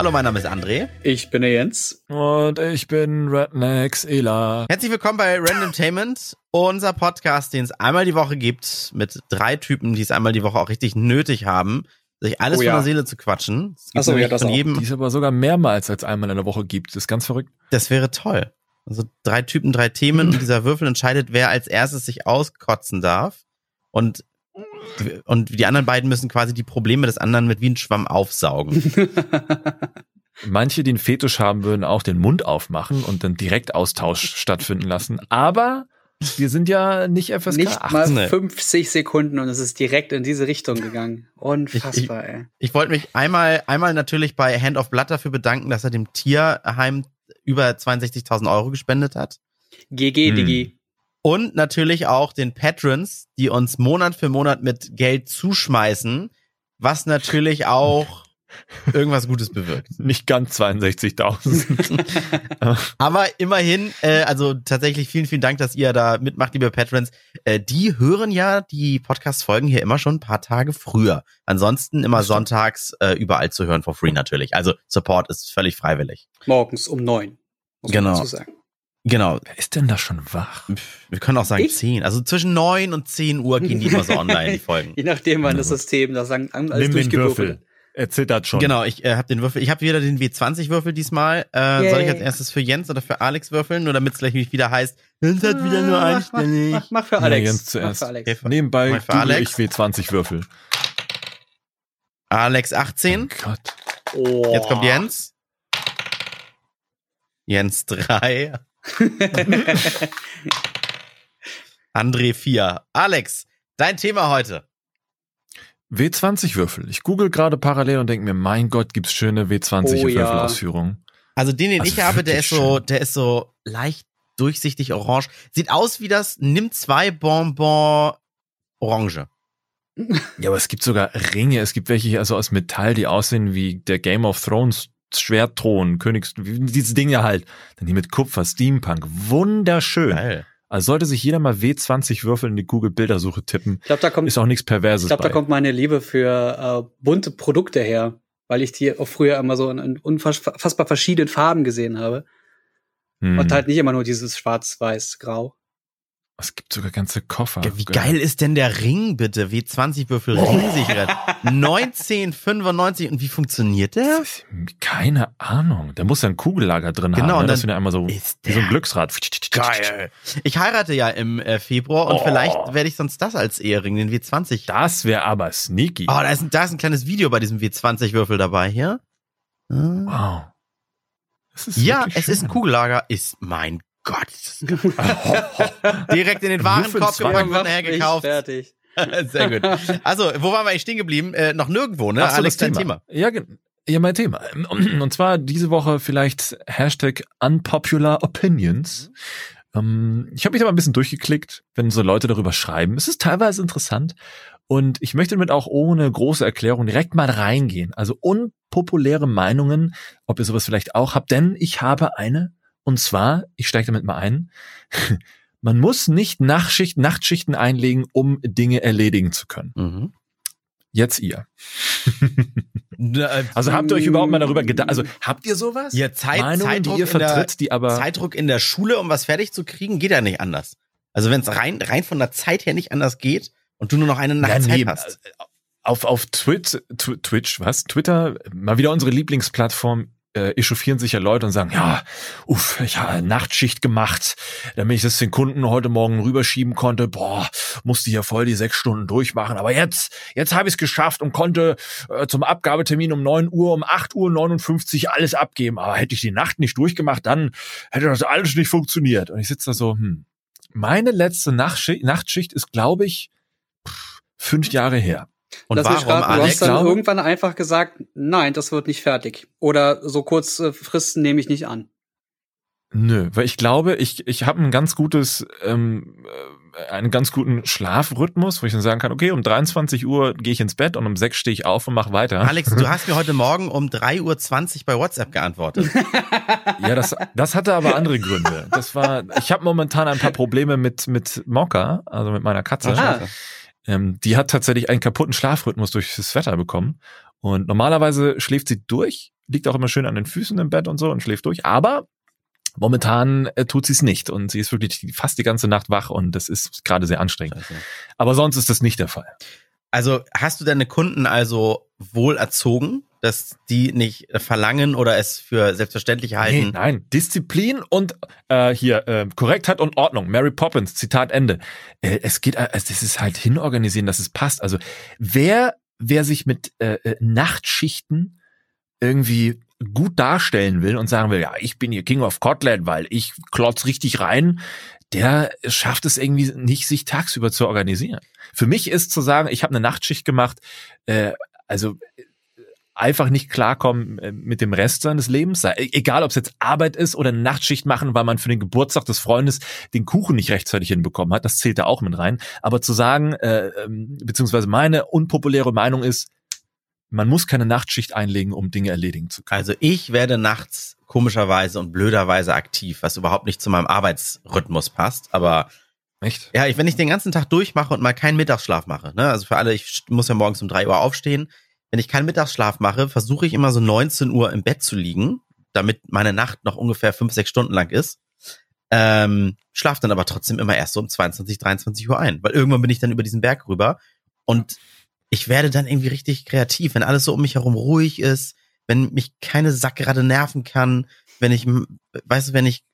Hallo, mein Name ist André. Ich bin der Jens. Und ich bin Rednex Ela. Herzlich willkommen bei Randomtainment, unser Podcast, den es einmal die Woche gibt, mit drei Typen, die es einmal die Woche auch richtig nötig haben, sich alles Oh von ja. der Seele zu quatschen. Es gibt Ach so, ja, das von auch. jedem, Die es aber sogar mehrmals als einmal in der Woche gibt. Das ist ganz verrückt. das wäre toll. Also drei Typen, drei Themen und dieser Würfel entscheidet, wer als erstes sich auskotzen darf. Und, und die anderen beiden müssen quasi die Probleme des anderen mit wie ein Schwamm aufsaugen. Manche, die einen Fetisch haben, würden auch den Mund aufmachen und dann direkt Austausch stattfinden lassen. Aber wir sind ja nicht FSK Nicht 18. mal ne. 50 Sekunden und es ist direkt in diese Richtung gegangen. Unfassbar, ey. Ich wollte mich einmal, einmal natürlich bei Hand of Blood dafür bedanken, dass er dem Tierheim über 62.000 Euro gespendet hat. GG, Hm. Digi. Und natürlich auch den Patrons, die uns Monat für Monat mit Geld zuschmeißen, was natürlich auch irgendwas Gutes bewirkt. Nicht ganz 62.000. Aber immerhin, äh, also tatsächlich vielen, vielen Dank, dass ihr da mitmacht, liebe Patrons. Äh, die hören ja die Podcast-Folgen hier immer schon ein paar Tage früher. Ansonsten immer sonntags äh, überall zu hören for free natürlich. Also Support ist völlig freiwillig. Morgens um neun. Muss Genau. man dazu sagen. Genau. Wer ist denn da schon wach? Wir können auch sagen Ich? 10. Also zwischen 9 und 10 Uhr gehen die immer so online, die Folgen. Je nachdem, wann das. System das sagen, alles Nimm den durchgewürfelt. Würfel. Er zittert schon. Genau, ich äh, habe den Würfel. Ich habe wieder den W20-Würfel diesmal. Äh, Yay. soll ich als erstes für Jens oder für Alex würfeln? Nur damit es gleich wieder heißt, Jens hat wieder nur Ah, einstellig. Mach, mach für Ja, Alex. Jens mach zuerst. für Alex. Okay, Nebenbei Mal für Alex. ich W20 Würfel. Alex Oh 18. Gott. Oh. Jetzt kommt Jens. Jens 3. André 4. Alex, dein Thema heute. W20 Würfel. Ich google gerade parallel und denke mir, mein Gott, gibt's schöne W20 Oh ja. Also den, den Also ich habe, der ist so, schön. der ist so leicht durchsichtig orange. Sieht aus wie das Nimm zwei Bonbon Orange. Ja, aber es gibt sogar Ringe. Es gibt welche also aus Metall, die aussehen wie der Game of Thrones Schwertthron, Königs, wie diese Dinge halt. Dann die mit Kupfer, Steampunk. Wunderschön. Geil. Also sollte sich jeder mal W20 Würfel in die Google-Bildersuche tippen. Ich glaube, da kommt, Ist auch nichts Perverses ich glaub, bei. da kommt meine Liebe für äh, bunte Produkte her, weil ich die auch früher immer so in, in unfassbar verschiedenen Farben gesehen habe. Hm. Und halt nicht immer nur dieses schwarz-weiß-grau. Es gibt sogar ganze Koffer. Wie geil ist denn der Ring bitte? W20-Würfel Ringsicherheit. 1995. Und wie funktioniert der? Keine Ahnung. Der muss ja ein Kugellager drin Genau, haben. und Ne? Das ja einmal so ist wie so ein Glücksrad. Geil. Ich heirate ja im äh, Februar und Oh. vielleicht werde ich sonst das als Ehering, den W20. Das wäre aber sneaky. Oh, da ist, ein, da ist ein kleines Video bei diesem W20-Würfel dabei hier. Wow. Ist Ja, es ist ein schön. Kugellager. Ist mein Gott. ist das geil. Direkt in den Warenkorb gepackt, wird nachher gekauft. Fertig. Sehr gut. Also, wo waren wir eigentlich stehen geblieben? Äh, noch nirgendwo, ne? Ach so, Alex, das dein Thema. Ja, gen- ja, mein Thema. Und zwar diese Woche vielleicht Hashtag Unpopular Opinions. Ähm, ich habe mich da mal ein bisschen durchgeklickt, wenn so Leute darüber schreiben. Es ist teilweise interessant. Und ich möchte damit auch ohne große Erklärung direkt mal reingehen. Also unpopuläre Meinungen, ob ihr sowas vielleicht auch habt. Denn ich habe eine. Und zwar, ich steige damit mal ein. Man muss nicht Nachtschicht, Nachtschichten einlegen, um Dinge erledigen zu können. Mhm. Jetzt ihr. äh, Also habt ihr euch überhaupt mal darüber gedacht? Also habt ihr sowas? Ja, Zeit, Meinungen, die Zeitdruck, ihr in der, vertritt, die aber Zeitdruck in der Schule, um was fertig zu kriegen, geht ja nicht anders. Also wenn es rein, rein von der Zeit her nicht anders geht und du nur noch eine Nacht Ja, nee, hast. auf auf Twitch, Tw- Twitch, was? Twitter, mal wieder unsere Lieblingsplattform. Äh, echauffieren sich ja Leute und sagen, ja, uff, ich habe Nachtschicht gemacht, damit ich das den Kunden heute Morgen rüberschieben konnte. Boah, musste hier voll die sechs Stunden durchmachen. Aber jetzt, jetzt habe ich es geschafft und konnte äh, zum Abgabetermin um 9 Uhr, um 8 Uhr 59 alles abgeben. Aber hätte ich die Nacht nicht durchgemacht, dann hätte das alles nicht funktioniert. Und ich sitze da so, hm, meine letzte Nachtschicht, Nachtschicht ist, glaube ich, pff, fünf Jahre her. Und Lass warum, raten, du Alex? hast dann irgendwann einfach gesagt, nein, das wird nicht fertig. Oder so kurze Fristen nehme ich nicht an. Nö, weil ich glaube, ich, ich habe ein ganz gutes, ähm, äh, einen ganz guten Schlafrhythmus, wo ich dann sagen kann, okay, um 23 Uhr gehe ich ins Bett und um 6 stehe ich auf und mache weiter. Alex, du hast mir heute Morgen um 3.20 Uhr bei WhatsApp geantwortet. Ja, das, das hatte aber andere Gründe. Das war, ich habe momentan ein paar Probleme mit, mit Mokka, also mit meiner Katze. Aha. Ähm, die hat tatsächlich einen kaputten Schlafrhythmus durch das Wetter bekommen. Und normalerweise schläft sie durch, liegt auch immer schön an den Füßen im Bett und so und schläft durch. Aber Momentan äh, tut sie es nicht und sie ist wirklich fast die ganze Nacht wach und das ist gerade sehr anstrengend. Scheiße. Aber sonst ist das nicht der Fall. Also hast du deine Kunden also wohl erzogen, dass die nicht verlangen oder es für selbstverständlich halten? Nee, nein, Disziplin und äh, hier äh, Korrektheit und Ordnung. Mary Poppins, Zitat Ende. Äh, es geht, äh, es ist halt hinorganisieren, dass es passt. Also wer, wer sich mit äh, äh Nachtschichten irgendwie gut darstellen will und sagen will, ja, ich bin hier King of Kotlet, weil ich klotz richtig rein, der schafft es irgendwie nicht, sich tagsüber zu organisieren. Für mich ist zu sagen, ich habe eine Nachtschicht gemacht, äh, also äh, einfach nicht klarkommen äh, mit dem Rest seines Lebens, egal ob es jetzt Arbeit ist oder eine Nachtschicht machen, weil man für den Geburtstag des Freundes den Kuchen nicht rechtzeitig hinbekommen hat, das zählt da auch mit rein. Aber zu sagen, äh, ähm, beziehungsweise meine unpopuläre Meinung ist, man muss keine Nachtschicht einlegen, um Dinge erledigen zu können. Also ich werde nachts komischerweise und blöderweise aktiv, was überhaupt nicht zu meinem Arbeitsrhythmus passt, aber Echt? Ja, ich, wenn ich den ganzen Tag durchmache und mal keinen Mittagsschlaf mache, ne, also für alle, ich muss ja morgens um drei Uhr aufstehen. Wenn ich keinen Mittagsschlaf mache, versuche ich immer so 19 Uhr im Bett zu liegen, damit meine Nacht noch ungefähr fünf, sechs Stunden lang ist. Ähm, schlaf dann aber trotzdem immer erst so um 22, 23 Uhr ein, weil irgendwann bin ich dann über diesen Berg rüber und ich werde dann irgendwie richtig kreativ, wenn alles so um mich herum ruhig ist, wenn mich keine Sackgerade nerven kann, wenn ich, weißt du, wenn ich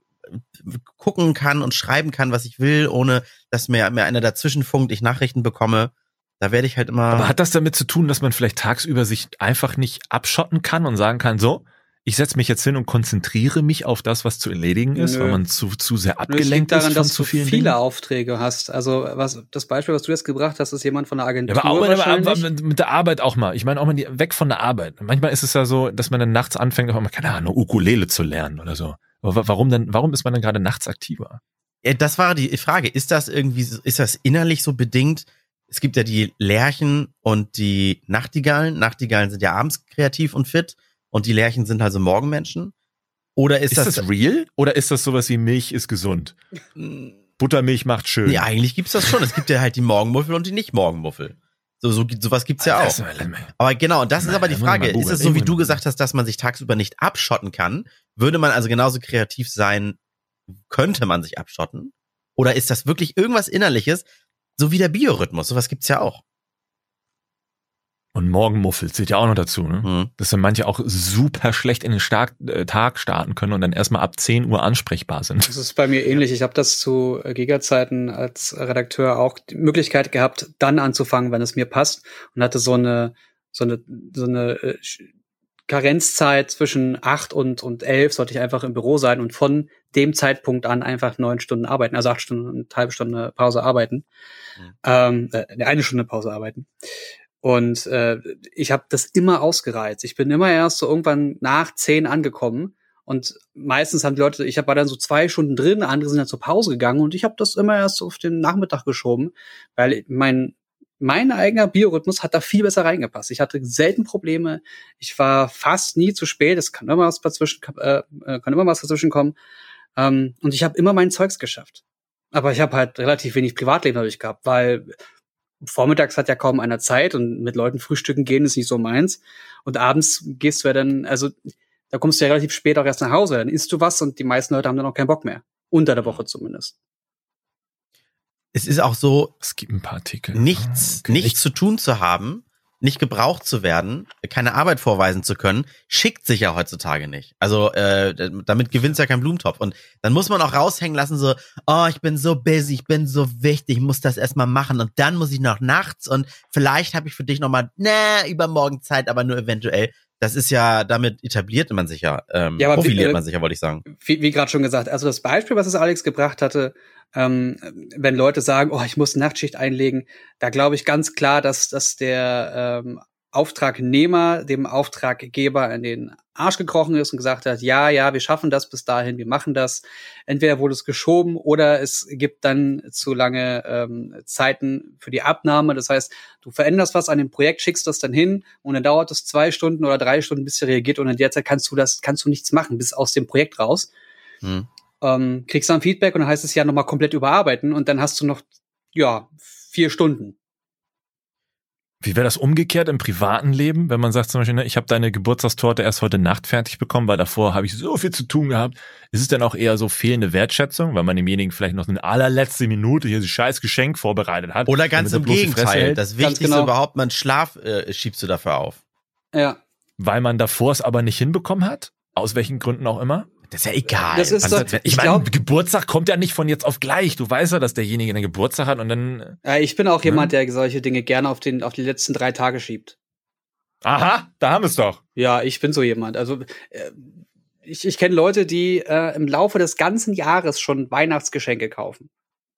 gucken kann und schreiben kann, was ich will, ohne dass mir, mir einer dazwischen funkt, ich Nachrichten bekomme. Da werde ich halt immer. Aber hat das damit zu tun, dass man vielleicht tagsüber sich einfach nicht abschotten kann und sagen kann, so, ich setze mich jetzt hin und konzentriere mich auf das, was zu erledigen ist, Nö. weil man zu, zu sehr abgelenkt daran, ist von dass zu vielen viele Dingen. Aufträge hast. Also was das Beispiel, was du jetzt gebracht hast, ist jemand von der Agentur. Ja, aber auch mit, mit der Arbeit auch mal. Ich meine auch mal die, weg von der Arbeit. Manchmal ist es ja so, dass man dann nachts anfängt, auch mal, keine Ahnung, Ukulele zu lernen oder so. Aber warum denn, warum ist man dann gerade nachts aktiver? Ja, das war die Frage. Ist das irgendwie, ist das innerlich so bedingt? Es gibt ja die Lerchen und die Nachtigallen. Nachtigallen sind ja abends kreativ und fit und die Lerchen sind also Morgenmenschen? Oder ist, ist das, das real? Oder ist das sowas wie Milch ist gesund? Buttermilch macht schön. Ja, eigentlich gibt's das schon. Es gibt ja halt die Morgenmuffel und die Nicht-Morgenmuffel. So, so, sowas gibt's ja auch. Aber genau, und das ist aber die Frage. Ist es so, wie du gesagt hast, dass man sich tagsüber nicht abschotten kann? Würde man also genauso kreativ sein, könnte man sich abschotten? Oder ist das wirklich irgendwas Innerliches? So wie der Biorhythmus. Sowas gibt's ja auch. Und Morgenmuffel zählt ja auch noch dazu, ne? Mhm. Dass dann manche auch super schlecht in den Stark, äh, Tag starten können und dann erstmal ab 10 Uhr ansprechbar sind. Das ist bei mir ähnlich. Ich habe das zu Giga-Zeiten als Redakteur auch die Möglichkeit gehabt, dann anzufangen, wenn es mir passt. Und hatte so eine, so eine, so eine äh, Karenzzeit zwischen acht und, und elf sollte ich einfach im Büro sein und von dem Zeitpunkt an einfach neun Stunden arbeiten, also acht Stunden und eine halbe Stunde Pause arbeiten. Mhm. Ähm, äh, eine Stunde Pause arbeiten. Und äh, ich habe das immer ausgereizt. Ich bin immer erst so irgendwann nach zehn angekommen. Und meistens haben die Leute, ich war dann so zwei Stunden drin, andere sind dann zur Pause gegangen und ich habe das immer erst auf den Nachmittag geschoben, weil mein mein eigener Biorhythmus hat da viel besser reingepasst. Ich hatte selten Probleme. Ich war fast nie zu spät. Es kann immer was dazwischen, äh, äh, kann immer was dazwischen kommen. Ähm, und ich habe immer mein Zeugs geschafft. Aber ich habe halt relativ wenig Privatleben dadurch gehabt, weil vormittags hat ja kaum einer Zeit und mit Leuten frühstücken gehen ist nicht so meins. Und abends gehst du ja dann, also da kommst du ja relativ spät auch erst nach Hause, dann isst du was und die meisten Leute haben dann auch keinen Bock mehr. Unter der Woche zumindest. Es ist auch so, es gibt ein paar Artikel. Nichts, okay. nichts zu tun zu haben, nicht gebraucht zu werden, keine Arbeit vorweisen zu können, schickt sich ja heutzutage nicht. Also äh, damit gewinnt's ja kein Blumentopf. Und dann muss man auch raushängen lassen, so, oh, ich bin so busy, ich bin so wichtig, ich muss das erstmal machen und dann muss ich noch nachts und vielleicht habe ich für dich nochmal, ne, übermorgen Zeit, aber nur eventuell. Das ist ja, damit etabliert man sich ja, ähm, ja profiliert wie, äh, man sich ja, wollte ich sagen. Wie, wie gerade schon gesagt, also das Beispiel, was es Alex gebracht hatte, ähm, wenn Leute sagen, oh, ich muss Nachtschicht einlegen, da glaube ich ganz klar, dass, dass der ähm, Auftragnehmer dem Auftraggeber in den Arsch gekrochen ist und gesagt hat, ja, ja, wir schaffen das bis dahin, wir machen das. Entweder wurde es geschoben oder es gibt dann zu lange ähm, Zeiten für die Abnahme. Das heißt, du veränderst was an dem Projekt, schickst das dann hin und dann dauert es zwei Stunden oder drei Stunden, bis er reagiert und in der Zeit kannst du das, kannst du nichts machen, bis aus dem Projekt raus. Hm ähm, kriegst dann Feedback und dann heißt es ja nochmal komplett überarbeiten und dann hast du noch, ja, vier Stunden. Wie wäre das umgekehrt im privaten Leben, wenn man sagt zum Beispiel, ne, ich habe deine Geburtstagstorte erst heute Nacht fertig bekommen, weil davor habe ich so viel zu tun gehabt. Ist es dann auch eher so fehlende Wertschätzung, weil man demjenigen vielleicht noch eine allerletzte Minute hier so scheiß Geschenk vorbereitet hat? Oder ganz im Gegenteil. Das Wichtigste genau. überhaupt, man Schlaf äh, schiebst du dafür auf. Ja. Weil man davor es aber nicht hinbekommen hat? Aus welchen Gründen auch immer? Das ist ja egal. Das ist Also, doch, ich ich meine, Geburtstag kommt ja nicht von jetzt auf gleich. Du weißt ja, dass derjenige einen Geburtstag hat und dann. Ja, ich bin auch Ja. jemand, der solche Dinge gerne auf, den, auf die letzten drei Tage schiebt. Aha, da haben wir es doch. Ja, ich bin so jemand. Also äh, ich, ich kenne Leute, die äh, im Laufe des ganzen Jahres schon Weihnachtsgeschenke kaufen.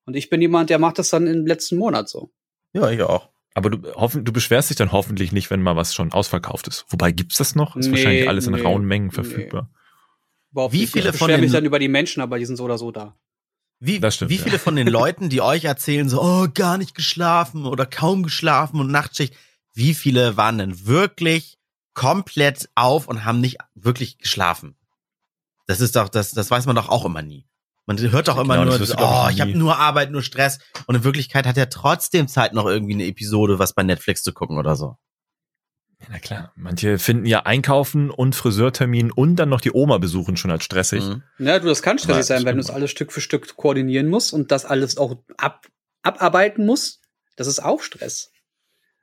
Und ich bin jemand, der macht das dann im letzten Monat so. ja, ich auch. Aber du, hoffen, du beschwerst dich dann hoffentlich nicht, wenn mal was schon ausverkauft ist. Wobei gibt's das noch? Ist Nee, wahrscheinlich alles in nee, rauen Mengen nee. Überhaupt Wie nicht. viele ich von beschwer mich den- dann über die Menschen, aber die sind so oder so da. Wie, Das stimmt, wie ja. viele von den Leuten, die euch erzählen, so, oh, gar nicht geschlafen oder kaum geschlafen und Nachtschicht, wie viele waren denn wirklich komplett auf und haben nicht wirklich geschlafen? Das ist doch, das, das weiß man doch auch immer nie. Man hört doch immer Genau, das nur, ich, oh, ich habe nur Arbeit, nur Stress. Und in Wirklichkeit hat er trotzdem Zeit, noch irgendwie eine Episode, was bei Netflix zu gucken oder so. Na klar. Manche finden ja Einkaufen und Friseurtermin und dann noch die Oma besuchen schon als stressig. Mhm. Ja, du, das kann stressig Aber sein, wenn du es alles Stück für Stück koordinieren musst und das alles auch ab, abarbeiten musst. Das ist auch Stress.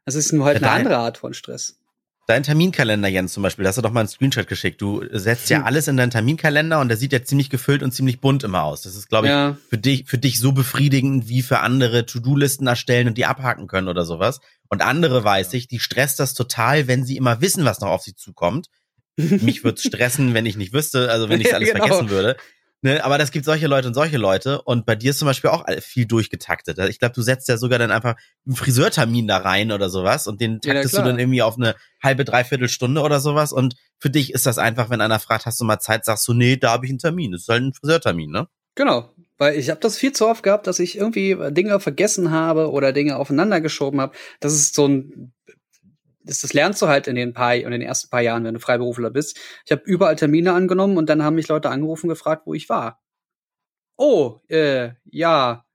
Das ist nur halt Ja, eine andere Art von Stress. Dein Terminkalender, Jens, zum Beispiel, da hast du doch mal einen Screenshot geschickt. Du setzt ja Hm. alles in deinen Terminkalender und der sieht ja ziemlich gefüllt und ziemlich bunt immer aus. Das ist, glaube ich, Ja. für dich, für dich so befriedigend wie für andere To-Do-Listen erstellen und die abhaken können oder sowas. Und andere weiß ich, die stresst das total, wenn sie immer wissen, was noch auf sie zukommt. Mich würde stressen, wenn ich nicht wüsste, also wenn ich Ja, alles genau. vergessen würde. Ne, aber das gibt solche Leute und solche Leute. Und bei dir ist zum Beispiel auch viel durchgetaktet. Ich glaube, du setzt ja sogar dann einfach einen Friseurtermin da rein oder sowas und den Ja, taktest du klar. dann irgendwie auf eine halbe, dreiviertel Stunde oder sowas. Und für dich ist das einfach, wenn einer fragt, hast du mal Zeit, sagst du, nee, da habe ich einen Termin. Das ist halt ein Friseurtermin, ne? Genau, weil ich habe das viel zu oft gehabt, dass ich irgendwie Dinge vergessen habe oder Dinge aufeinander geschoben habe. Das ist so ein das, das lernst du halt in den paar in den ersten paar Jahren, wenn du Freiberufler bist. Ich habe überall Termine angenommen und dann haben mich Leute angerufen gefragt, wo ich war. Oh, äh, ja.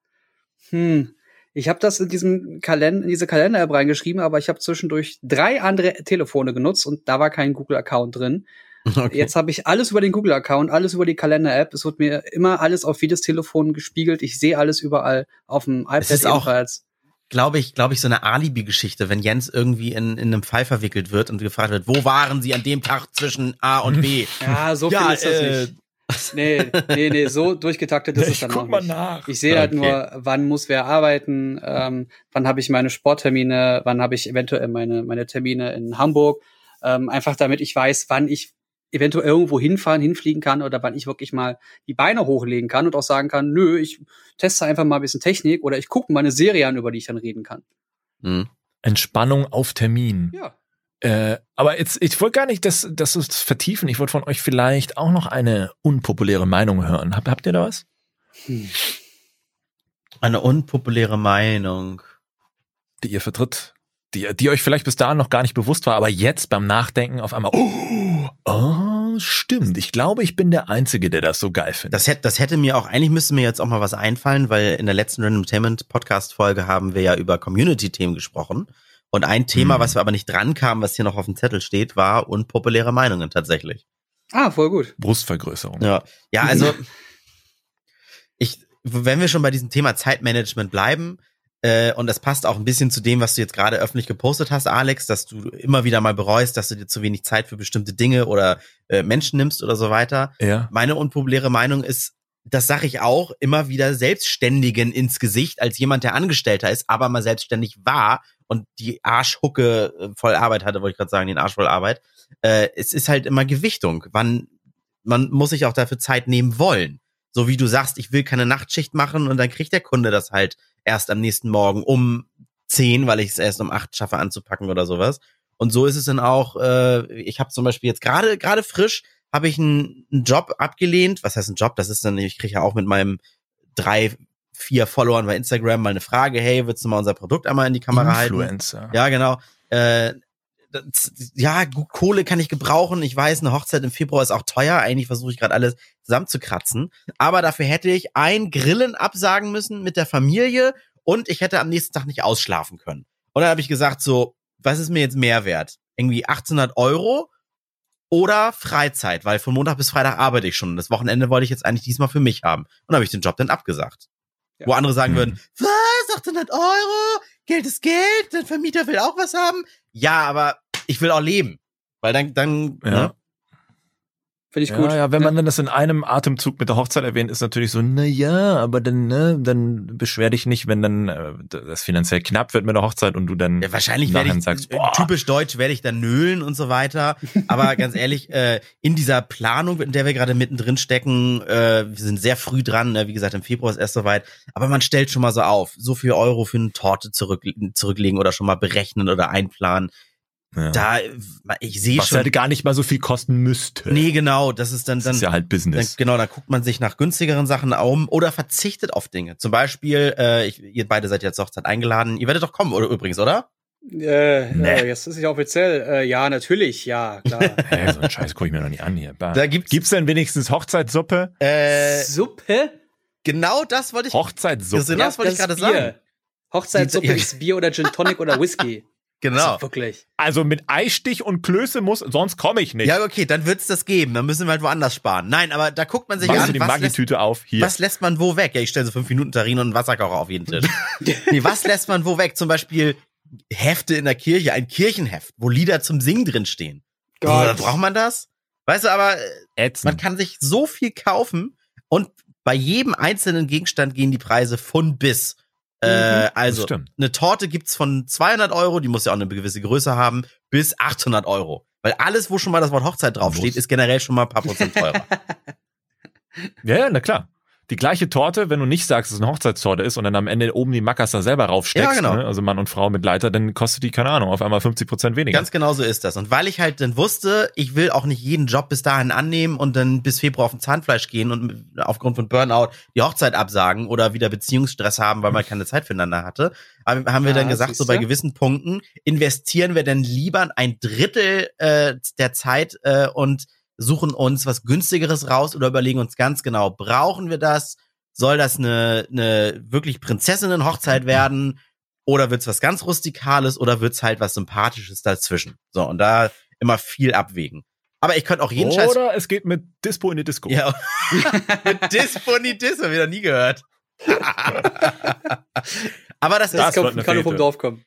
Hm. Ich habe das in diesem Kalender, in diese Kalender-App reingeschrieben, aber ich habe zwischendurch drei andere Telefone genutzt und da war kein Google-Account drin. Okay. Jetzt habe ich alles über den Google-Account, alles über die Kalender-App. Es wird mir immer alles auf jedes Telefon gespiegelt. Ich sehe alles überall auf dem iPad ist auch- ebenfalls. glaube ich, glaube ich, so eine Alibi-Geschichte, wenn Jens irgendwie in, in einem Fall verwickelt wird und gefragt wird, wo waren sie an dem Tag zwischen A und B? Ja, so Ja, viel ist das äh, nicht. Nee, nee, nee, so durchgetaktet ist es Ich dann guck auch mal nicht. nach. Ich sehe halt Okay. nur, wann muss wer arbeiten, ähm, wann habe ich meine Sporttermine, wann habe ich eventuell meine, meine Termine in Hamburg. Ähm, einfach damit ich weiß, wann ich eventuell irgendwo hinfahren, hinfliegen kann oder wann ich wirklich mal die Beine hochlegen kann und auch sagen kann, nö, ich teste einfach mal ein bisschen Technik oder ich gucke mal eine Serie an, über die ich dann reden kann. Hm. Entspannung auf Termin. Ja. Äh, aber jetzt, ich wollte gar nicht das, das vertiefen. Ich wollte von euch vielleicht auch noch eine unpopuläre Meinung hören. Habt, habt ihr da was? Hm. Eine unpopuläre Meinung. Die ihr vertritt? Die, die euch vielleicht bis dahin noch gar nicht bewusst war, aber jetzt beim Nachdenken auf einmal, oh, oh, stimmt. Ich glaube, ich bin der Einzige, der das so geil findet. Das hätte, das hätte mir auch, eigentlich müsste mir jetzt auch mal was einfallen, weil in der letzten Random Entertainment Podcast Folge haben wir ja über Community-Themen gesprochen. Und ein Thema, Hm. was wir aber nicht dran kamen, was hier noch auf dem Zettel steht, war unpopuläre Meinungen tatsächlich. Ah, voll gut. Brustvergrößerung. Ja, ja, also ich, wenn wir schon bei diesem Thema Zeitmanagement bleiben, äh, und das passt auch ein bisschen zu dem, was du jetzt gerade öffentlich gepostet hast, Alex, dass du immer wieder mal bereust, dass du dir zu wenig Zeit für bestimmte Dinge oder äh, Menschen nimmst oder so weiter. Ja. Meine unpopuläre Meinung ist, das sage ich auch, immer wieder Selbstständigen ins Gesicht, als jemand, der Angestellter ist, aber mal selbstständig war und die Arschhucke äh, voll Arbeit hatte, wollte ich gerade sagen, den Arsch voll Arbeit. Äh, es ist halt immer Gewichtung. Wann, man muss sich auch dafür Zeit nehmen wollen. So wie du sagst, ich will keine Nachtschicht machen und dann kriegt der Kunde das halt erst am nächsten Morgen um 10, weil ich es erst um 8 schaffe anzupacken oder sowas. Und so ist es dann auch, äh, ich habe zum Beispiel jetzt gerade gerade frisch, habe ich einen, einen Job abgelehnt. Was heißt ein Job? Das ist dann, ich kriege ja auch mit meinem drei, vier Followern bei Instagram mal eine Frage, hey, willst du mal unser Produkt einmal in die Kamera halten? Influencer. Ja, genau. Äh, das, ja, Kohle kann ich gebrauchen. Ich weiß, eine Hochzeit im Februar ist auch teuer. Eigentlich versuche ich gerade alles zusammenzukratzen. Aber dafür hätte ich ein Grillen absagen müssen mit der Familie und ich hätte am nächsten Tag nicht ausschlafen können. Und dann habe ich gesagt, so, was ist mir jetzt mehr wert? Irgendwie 1800 Euro oder Freizeit, weil von Montag bis Freitag arbeite ich schon. Das Wochenende wollte ich jetzt eigentlich diesmal für mich haben. Und habe ich den Job dann abgesagt. Ja. Wo andere sagen Hm. würden, was, 800 Euro? Geld ist Geld, der Vermieter will auch was haben. Ja, aber ich will auch leben. Weil dann, dann, Ja. ne? Finde ich Ja, gut. ja, wenn man dann das in einem Atemzug mit der Hochzeit erwähnt, ist natürlich so, na ja, aber dann, ne, dann beschwer dich nicht, wenn dann äh, das finanziell knapp wird mit der Hochzeit und du dann Ja, wahrscheinlich werde ich, sagst, äh, boah, typisch deutsch werde ich dann nölen und so weiter. Aber ganz ehrlich, äh, in dieser Planung, in der wir gerade mittendrin stecken, äh, wir sind sehr früh dran, ne? wie gesagt, im Februar ist erst soweit. Aber man stellt schon mal so auf, so viel Euro für eine Torte zurück, zurücklegen oder schon mal berechnen oder einplanen. Ja. Da, äh, ich sehe was schon. halt gar nicht mal so viel kosten müsste. Nee, genau, das ist dann, das dann, ist ja halt dann Business. genau, dann guckt man sich nach günstigeren Sachen um oder verzichtet auf Dinge. Zum Beispiel, äh, ich, ihr beide seid ja zur Hochzeit eingeladen. Ihr werdet doch kommen, oder übrigens, oder? Äh, Nee. äh, jetzt ist es ja offiziell. Äh, ja, natürlich, ja, klar. Hä, so einen Scheiß gucke ich mir noch nicht an hier. Bah. Da gibt's, Gibt's denn wenigstens Hochzeitssuppe? äh, Suppe? genau das wollte ich Hochzeitssuppe. Genau das wollte ich gerade sagen. Hochzeitssuppe ist Bier oder Gin Tonic oder Whisky. Genau. Also wirklich. Also mit Eistich und Klöße muss, sonst komme ich nicht. Ja, okay, dann wird's das geben. Dann müssen wir halt woanders sparen. Nein, aber da guckt man sich Machst du an, die was lässt, Maggi-Tüte auf? Hier. was lässt man wo weg? Ja, ich stelle so fünf Minuten Tarin und einen Wasserkocher auf jeden Tisch. nee, was lässt man wo weg? Zum Beispiel Hefte in der Kirche, ein Kirchenheft, wo Lieder zum Singen drin stehen. Oder braucht man das? Weißt du, aber äh, Ätzend. man kann sich so viel kaufen und bei jedem einzelnen Gegenstand gehen die Preise von bis. Äh, also, eine Torte gibt's von 200 Euro, die muss ja auch eine gewisse Größe haben, bis 800 Euro. Weil alles, wo schon mal das Wort Hochzeit draufsteht, ist generell schon mal ein paar Prozent teurer. Ja, ja, na klar. Die gleiche Torte, wenn du nicht sagst, dass es eine Hochzeitstorte ist und dann am Ende oben die Mackers da selber raufsteckst, Ja, genau. ne? also Mann und Frau mit Leiter, dann kostet die, keine Ahnung, auf einmal 50 Prozent weniger. Ganz genau so ist das. Und weil ich halt dann wusste, ich will auch nicht jeden Job bis dahin annehmen und dann bis Februar auf den Zahnfleisch gehen und aufgrund von Burnout die Hochzeit absagen oder wieder Beziehungsstress haben, weil man keine Zeit füreinander hatte, haben haben wir Ja, dann gesagt, so bei gewissen Punkten investieren wir dann lieber ein Drittel äh, der Zeit äh, und suchen uns was günstigeres raus oder überlegen uns ganz genau, brauchen wir das? Soll das eine, eine wirklich Prinzessinnen-Hochzeit werden? Oder wird's was ganz Rustikales oder wird's halt was Sympathisches dazwischen? So, und da immer viel abwägen. Aber ich könnte auch jeden Scheiß. Oder es geht mit Dispo in die Disco. Ja. Mit Dispo Dispo, hab ich noch nie gehört. aber das, Das ist, kann, kann nur vom. Dorf kommen.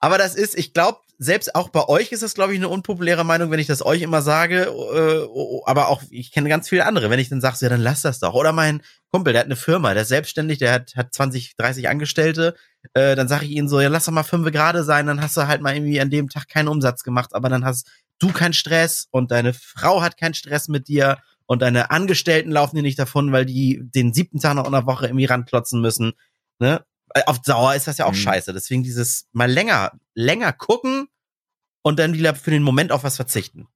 aber das ist, ich glaube, selbst auch bei euch ist das, glaube ich, eine unpopuläre Meinung, wenn ich das euch immer sage. Äh, oh, aber auch, ich kenne ganz viele andere. Wenn ich dann sage, ja, dann lass das doch. Oder mein Kumpel, der hat eine Firma, der ist selbstständig, der hat, hat 20, 30 Angestellte. Äh, dann sage ich ihnen so, ja, lass doch mal fünf gerade sein, dann hast du halt mal irgendwie an dem Tag keinen Umsatz gemacht, aber dann hast du keinen Stress und deine Frau hat keinen Stress mit dir und deine Angestellten laufen dir nicht davon, weil die den siebten Tag noch in der Woche irgendwie ranklotzen müssen. Ne? Äh, Auf Dauer ist das ja auch Mhm. scheiße. Deswegen dieses mal länger, länger gucken und dann wieder für den Moment auf was verzichten.